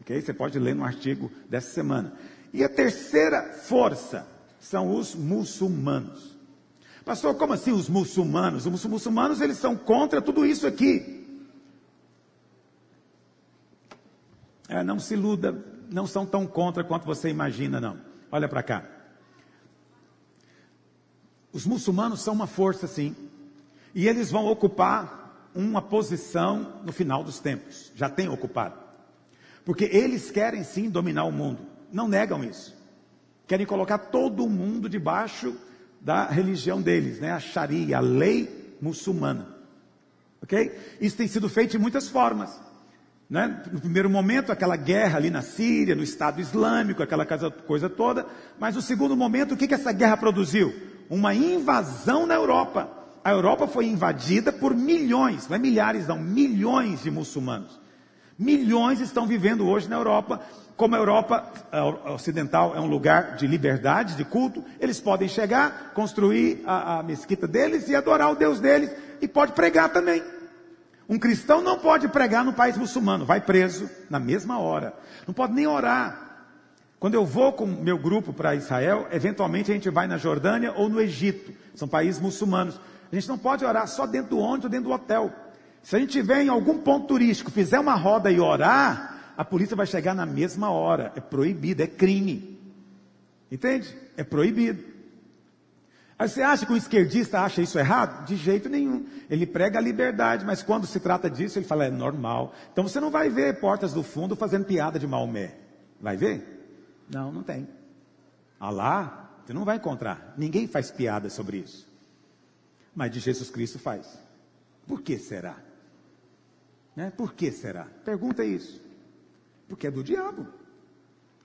Ok? Você pode ler no artigo dessa semana. E a terceira força são os muçulmanos. Pastor, como assim os muçulmanos? Os muçulmanos eles são contra tudo isso aqui. É, não se iluda, não são tão contra quanto você imagina, não. Olha para cá. Os muçulmanos são uma força, sim, e eles vão ocupar uma posição no final dos tempos. Já têm ocupado. Porque eles querem sim dominar o mundo. Não negam isso. Querem colocar todo mundo debaixo da religião deles, né? A Sharia, a lei muçulmana. Ok? Isso tem sido feito de muitas formas. Né? No primeiro momento, aquela guerra ali na Síria, no Estado Islâmico, aquela coisa toda. Mas no segundo momento, o que, que essa guerra produziu? Uma invasão na Europa. A Europa foi invadida por milhões, não é milhares, não, milhões de muçulmanos. Milhões estão vivendo hoje na Europa. Como a Europa ocidental é um lugar de liberdade, de culto, eles podem chegar, construir a, a mesquita deles e adorar o Deus deles, e pode pregar também. Um cristão não pode pregar no país muçulmano, vai preso na mesma hora. Não pode nem orar. Quando eu vou com meu grupo para Israel, eventualmente a gente vai na Jordânia ou no Egito, são países muçulmanos. A gente não pode orar só dentro do ônibus ou dentro do hotel. Se a gente tiver em algum ponto turístico, fizer uma roda e orar, a polícia vai chegar na mesma hora. É proibido, é crime. Entende? É proibido. Aí você acha que o esquerdista acha isso errado? De jeito nenhum. Ele prega a liberdade, mas quando se trata disso, ele fala, é normal. Então você não vai ver portas do fundo fazendo piada de Maomé. Vai ver? Não, não tem. Alá, você não vai encontrar. Ninguém faz piada sobre isso. Mas de Jesus Cristo faz. Por que será? Né? Por que será? Pergunta isso. Porque é do diabo.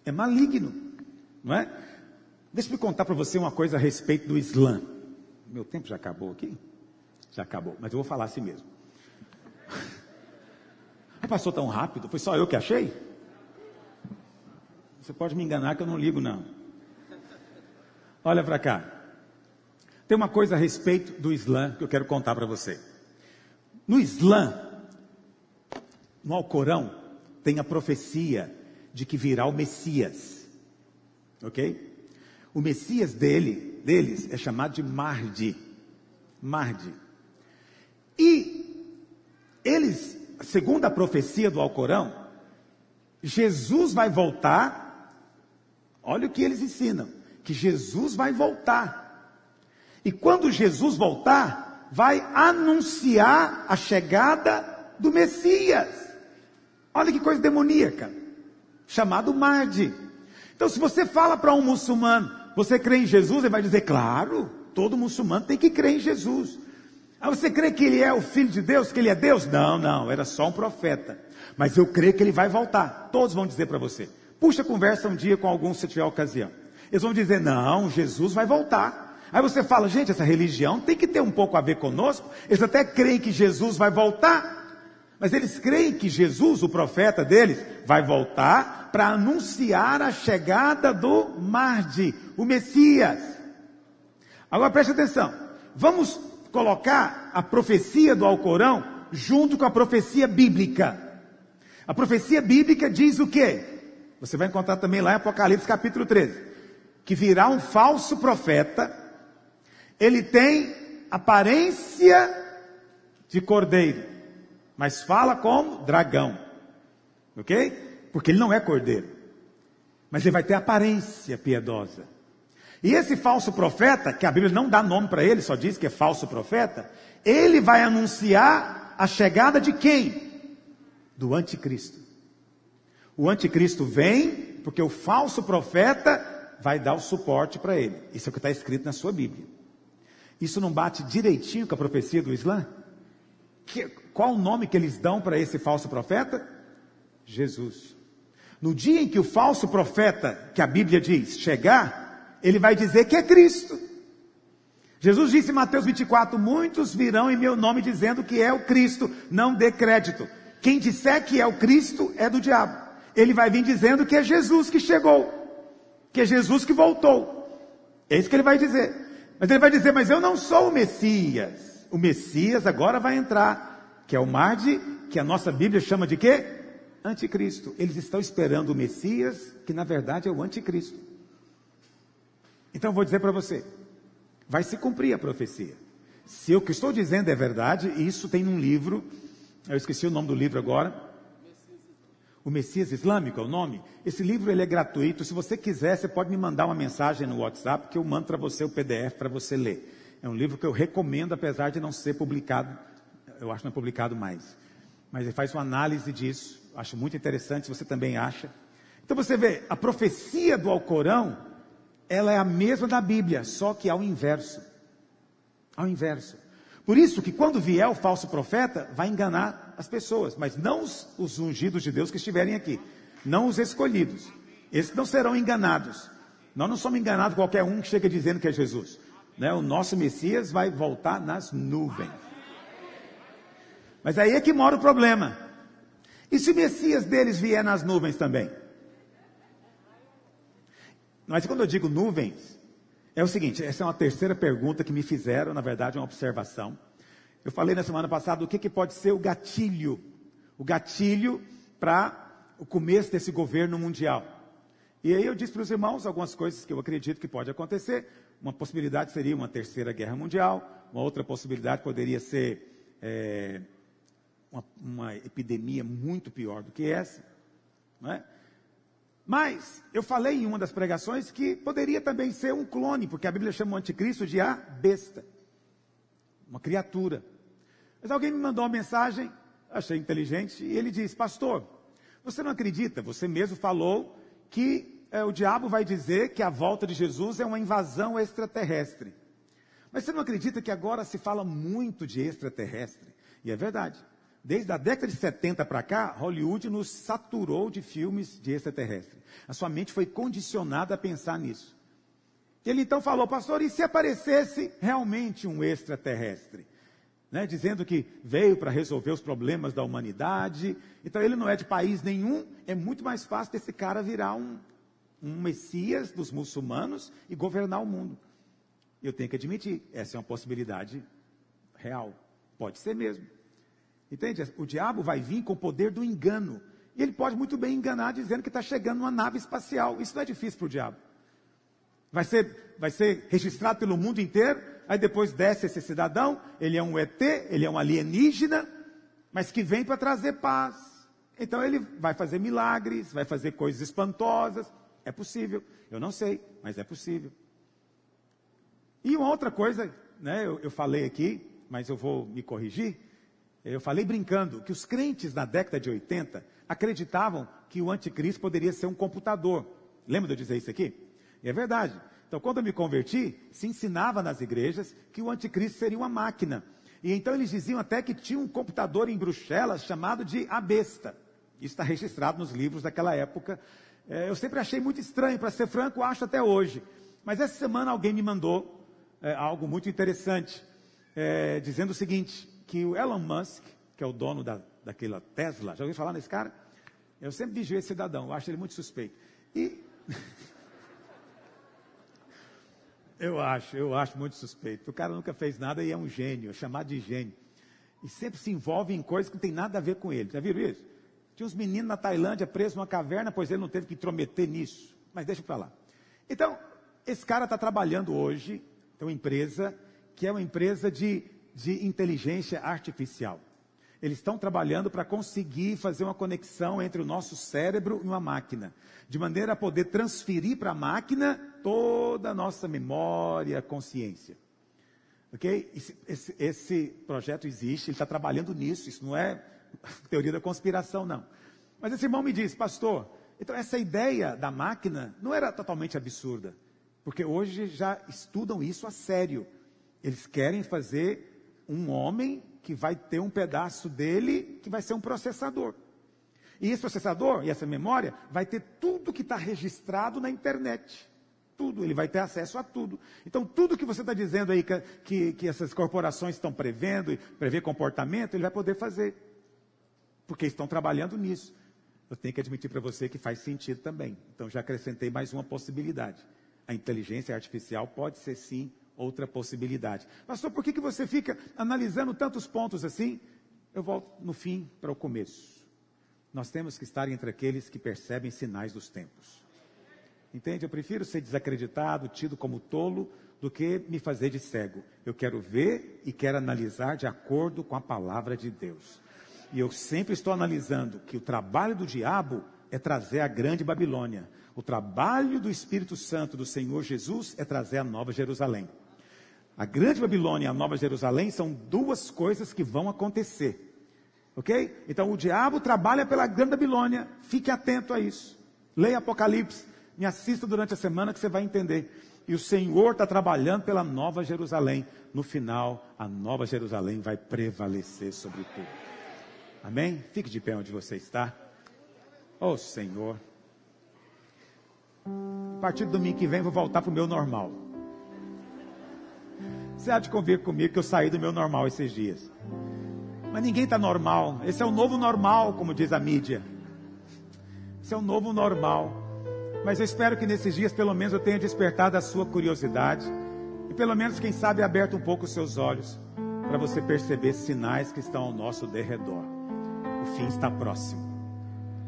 É maligno. Não é? Deixa eu contar para você uma coisa a respeito do Islã. Meu tempo já acabou aqui? Já acabou, mas eu vou falar assim mesmo. Passou tão rápido? Foi só eu que achei? Você pode me enganar que eu não ligo, não. Olha para cá. Tem uma coisa a respeito do Islã que eu quero contar para você. No Islã, no Alcorão, tem a profecia de que virá o Messias. Ok? O Messias dele, deles é chamado de Mardi. Mardi. E eles, segundo a profecia do Alcorão, Jesus vai voltar. Olha o que eles ensinam: que Jesus vai voltar. E quando Jesus voltar, vai anunciar a chegada do Messias. Olha que coisa demoníaca, chamado Mardi. Então, se você fala para um muçulmano, você crê em Jesus? Ele vai dizer, claro, todo muçulmano tem que crer em Jesus. Ah, você crê que ele é o filho de Deus, que ele é Deus? Não, não, era só um profeta. Mas eu creio que ele vai voltar. Todos vão dizer para você. Puxa conversa um dia com alguns se tiver ocasião. Eles vão dizer, não, Jesus vai voltar. Aí você fala, gente, essa religião tem que ter um pouco a ver conosco. Eles até creem que Jesus vai voltar. Mas eles creem que Jesus, o profeta deles, vai voltar para anunciar a chegada do Mardi, o Messias. Agora preste atenção. Vamos colocar a profecia do Alcorão junto com a profecia bíblica. A profecia bíblica diz o quê? Você vai encontrar também lá em Apocalipse capítulo 13. Que virá um falso profeta. Ele tem aparência de cordeiro mas fala como dragão. Ok? Porque ele não é cordeiro. Mas ele vai ter aparência piedosa. E esse falso profeta, que a Bíblia não dá nome para ele, só diz que é falso profeta, ele vai anunciar a chegada de quem? Do anticristo. O anticristo vem porque o falso profeta vai dar o suporte para ele. Isso é o que está escrito na sua Bíblia. Isso não bate direitinho com a profecia do Islã? Que, qual o nome que eles dão para esse falso profeta? Jesus. No dia em que o falso profeta, que a Bíblia diz, chegar, ele vai dizer que é Cristo. Jesus disse em Mateus 24: Muitos virão em meu nome dizendo que é o Cristo, não dê crédito. Quem disser que é o Cristo é do diabo. Ele vai vir dizendo que é Jesus que chegou, que é Jesus que voltou. É isso que ele vai dizer. Mas ele vai dizer: Mas eu não sou o Messias. O Messias agora vai entrar, que é o Marde, que a nossa Bíblia chama de quê? anticristo. Eles estão esperando o Messias, que na verdade é o anticristo. Então vou dizer para você, vai se cumprir a profecia. Se o que estou dizendo é verdade, isso tem num livro, eu esqueci o nome do livro agora. O Messias Islâmico é o nome. Esse livro ele é gratuito. Se você quiser, você pode me mandar uma mensagem no WhatsApp que eu mando para você o PDF para você ler. É um livro que eu recomendo, apesar de não ser publicado. Eu acho que não é publicado mais. Mas ele faz uma análise disso acho muito interessante, se você também acha. Então você vê, a profecia do Alcorão, ela é a mesma da Bíblia, só que ao inverso. Ao inverso. Por isso que quando vier o falso profeta, vai enganar as pessoas, mas não os, os ungidos de Deus que estiverem aqui, não os escolhidos. Esses não serão enganados. Nós não somos enganados qualquer um que chega dizendo que é Jesus. Né? O nosso Messias vai voltar nas nuvens. Mas aí é que mora o problema. E se o Messias deles vier nas nuvens também? Mas quando eu digo nuvens, é o seguinte: essa é uma terceira pergunta que me fizeram, na verdade, uma observação. Eu falei na semana passada o que, que pode ser o gatilho, o gatilho para o começo desse governo mundial. E aí eu disse para os irmãos algumas coisas que eu acredito que pode acontecer. Uma possibilidade seria uma terceira guerra mundial, uma outra possibilidade poderia ser é, uma, uma epidemia muito pior do que essa. Não é? Mas eu falei em uma das pregações que poderia também ser um clone, porque a Bíblia chama o anticristo de a besta, uma criatura. Mas alguém me mandou uma mensagem, achei inteligente, e ele diz: Pastor, você não acredita? Você mesmo falou que é, o diabo vai dizer que a volta de Jesus é uma invasão extraterrestre. Mas você não acredita que agora se fala muito de extraterrestre? E é verdade. Desde a década de 70 para cá, Hollywood nos saturou de filmes de extraterrestre. A sua mente foi condicionada a pensar nisso. Ele então falou, pastor, e se aparecesse realmente um extraterrestre? Né, dizendo que veio para resolver os problemas da humanidade. Então ele não é de país nenhum, é muito mais fácil desse cara virar um, um messias dos muçulmanos e governar o mundo. Eu tenho que admitir, essa é uma possibilidade real. Pode ser mesmo. Entende? O diabo vai vir com o poder do engano. E ele pode muito bem enganar dizendo que está chegando uma nave espacial. Isso não é difícil para o diabo. Vai ser, vai ser registrado pelo mundo inteiro, aí depois desce esse cidadão, ele é um ET, ele é um alienígena, mas que vem para trazer paz. Então ele vai fazer milagres, vai fazer coisas espantosas. É possível. Eu não sei, mas é possível. E uma outra coisa, né, eu, eu falei aqui, mas eu vou me corrigir. Eu falei brincando que os crentes na década de 80 acreditavam que o anticristo poderia ser um computador. Lembra de eu dizer isso aqui? E é verdade. Então, quando eu me converti, se ensinava nas igrejas que o anticristo seria uma máquina. E então eles diziam até que tinha um computador em Bruxelas chamado de a besta. Isso está registrado nos livros daquela época. É, eu sempre achei muito estranho, para ser franco, acho até hoje. Mas essa semana alguém me mandou é, algo muito interessante, é, dizendo o seguinte: que o Elon Musk, que é o dono da, daquela Tesla, já ouviu falar nesse cara? Eu sempre vigio esse cidadão, eu acho ele muito suspeito. E. eu acho, eu acho muito suspeito. O cara nunca fez nada e é um gênio, é chamado de gênio. E sempre se envolve em coisas que não tem nada a ver com ele. Já viram isso? Tinha uns meninos na Tailândia presos numa caverna, pois ele não teve que intrometer nisso. Mas deixa para lá. Então, esse cara está trabalhando hoje, tem uma empresa, que é uma empresa de de inteligência artificial. Eles estão trabalhando para conseguir fazer uma conexão entre o nosso cérebro e uma máquina, de maneira a poder transferir para a máquina toda a nossa memória, consciência. Ok? Esse, esse, esse projeto existe, ele está trabalhando nisso, isso não é teoria da conspiração, não. Mas esse irmão me disse, pastor, então essa ideia da máquina não era totalmente absurda, porque hoje já estudam isso a sério. Eles querem fazer um homem que vai ter um pedaço dele que vai ser um processador. E esse processador e essa memória vai ter tudo que está registrado na internet. Tudo, ele vai ter acesso a tudo. Então, tudo que você está dizendo aí que, que, que, essas corporações estão prevendo, prever comportamento, ele vai poder fazer. Porque estão trabalhando nisso. Eu tenho que admitir para você que faz sentido também. Então, já acrescentei mais uma possibilidade. A inteligência artificial pode ser sim outra possibilidade. Pastor, por que, que você fica analisando tantos pontos assim? Eu volto no fim para o começo. Nós temos que estar entre aqueles que percebem sinais dos tempos. Entende? Eu prefiro ser desacreditado, tido como tolo, do que me fazer de cego. Eu quero ver e quero analisar de acordo com a palavra de Deus. E eu sempre estou analisando que o trabalho do diabo é trazer a grande Babilônia. O trabalho do Espírito Santo do Senhor Jesus é trazer a nova Jerusalém. A grande Babilônia e a Nova Jerusalém são duas coisas que vão acontecer. Ok? Então o diabo trabalha pela grande Babilônia. Fique atento a isso. Leia Apocalipse. Me assista durante a semana que você vai entender. E o Senhor está trabalhando pela Nova Jerusalém. No final, a Nova Jerusalém vai prevalecer sobre tudo. Amém? Fique de pé onde você está. Oh Senhor. A partir do domingo que vem, vou voltar para o meu normal. Você há de convir comigo que eu saí do meu normal esses dias. Mas ninguém está normal. Esse é o novo normal, como diz a mídia. Esse é o novo normal. Mas eu espero que nesses dias, pelo menos, eu tenha despertado a sua curiosidade. E pelo menos, quem sabe, aberto um pouco os seus olhos. Para você perceber sinais que estão ao nosso derredor. O fim está próximo.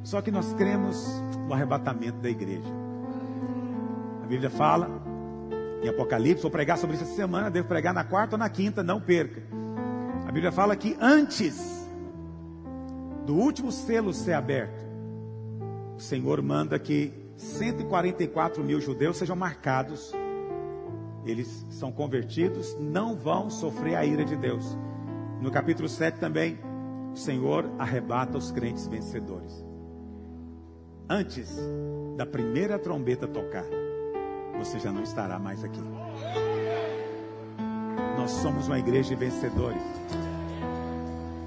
Só que nós cremos no arrebatamento da igreja. A Bíblia fala em Apocalipse, vou pregar sobre isso essa semana, devo pregar na quarta ou na quinta, não perca. A Bíblia fala que antes do último selo ser aberto, o Senhor manda que 144 mil judeus sejam marcados. Eles são convertidos, não vão sofrer a ira de Deus. No capítulo 7 também, o Senhor arrebata os crentes vencedores. Antes da primeira trombeta tocar, você já não estará mais aqui. Nós somos uma igreja de vencedores.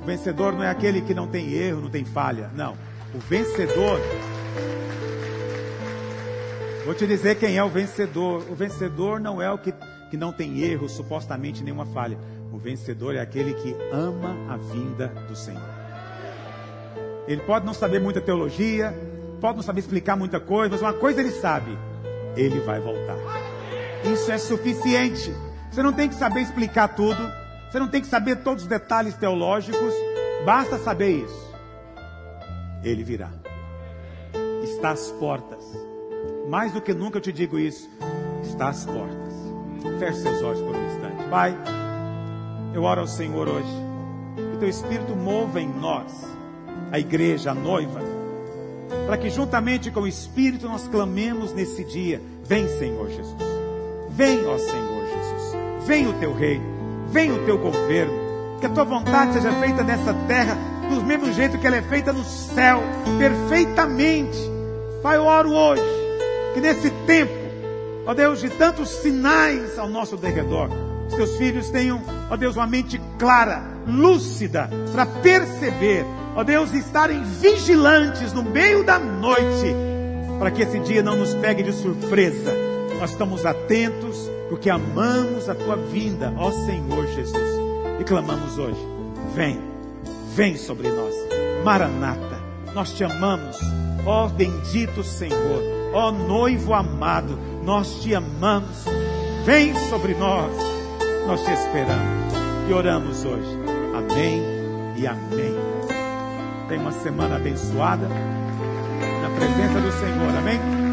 O vencedor não é aquele que não tem erro, não tem falha. Não. O vencedor. Vou te dizer quem é o vencedor. O vencedor não é o que, que não tem erro, supostamente nenhuma falha. O vencedor é aquele que ama a vinda do Senhor. Ele pode não saber muita teologia, pode não saber explicar muita coisa, mas uma coisa ele sabe: ele vai voltar. Isso é suficiente. Você não tem que saber explicar tudo, você não tem que saber todos os detalhes teológicos, basta saber isso. Ele virá. Está às portas. Mais do que nunca eu te digo isso. Está às portas. Feche seus olhos por um instante. Pai, eu oro ao Senhor hoje. Que teu Espírito mova em nós, a igreja, a noiva para que juntamente com o Espírito nós clamemos nesse dia: Vem, Senhor Jesus. Vem, ó Senhor Jesus. Vem o teu reino. Vem o teu governo. Que a tua vontade seja feita nessa terra do mesmo jeito que ela é feita no céu, perfeitamente. Pai, eu oro hoje que nesse tempo, ó Deus, de tantos sinais ao nosso derredor, os teus filhos tenham, ó Deus, uma mente clara, lúcida, para perceber ó Deus, estarem vigilantes no meio da noite, para que esse dia não nos pegue de surpresa. Nós estamos atentos, porque amamos a tua vinda, ó Senhor Jesus, e clamamos hoje: vem, vem sobre nós, Maranata, nós te amamos, ó bendito Senhor, ó noivo amado, nós te amamos, vem sobre nós, nós te esperamos e oramos hoje. Amém e amém. Tenha uma semana abençoada na presença do Senhor. Amém?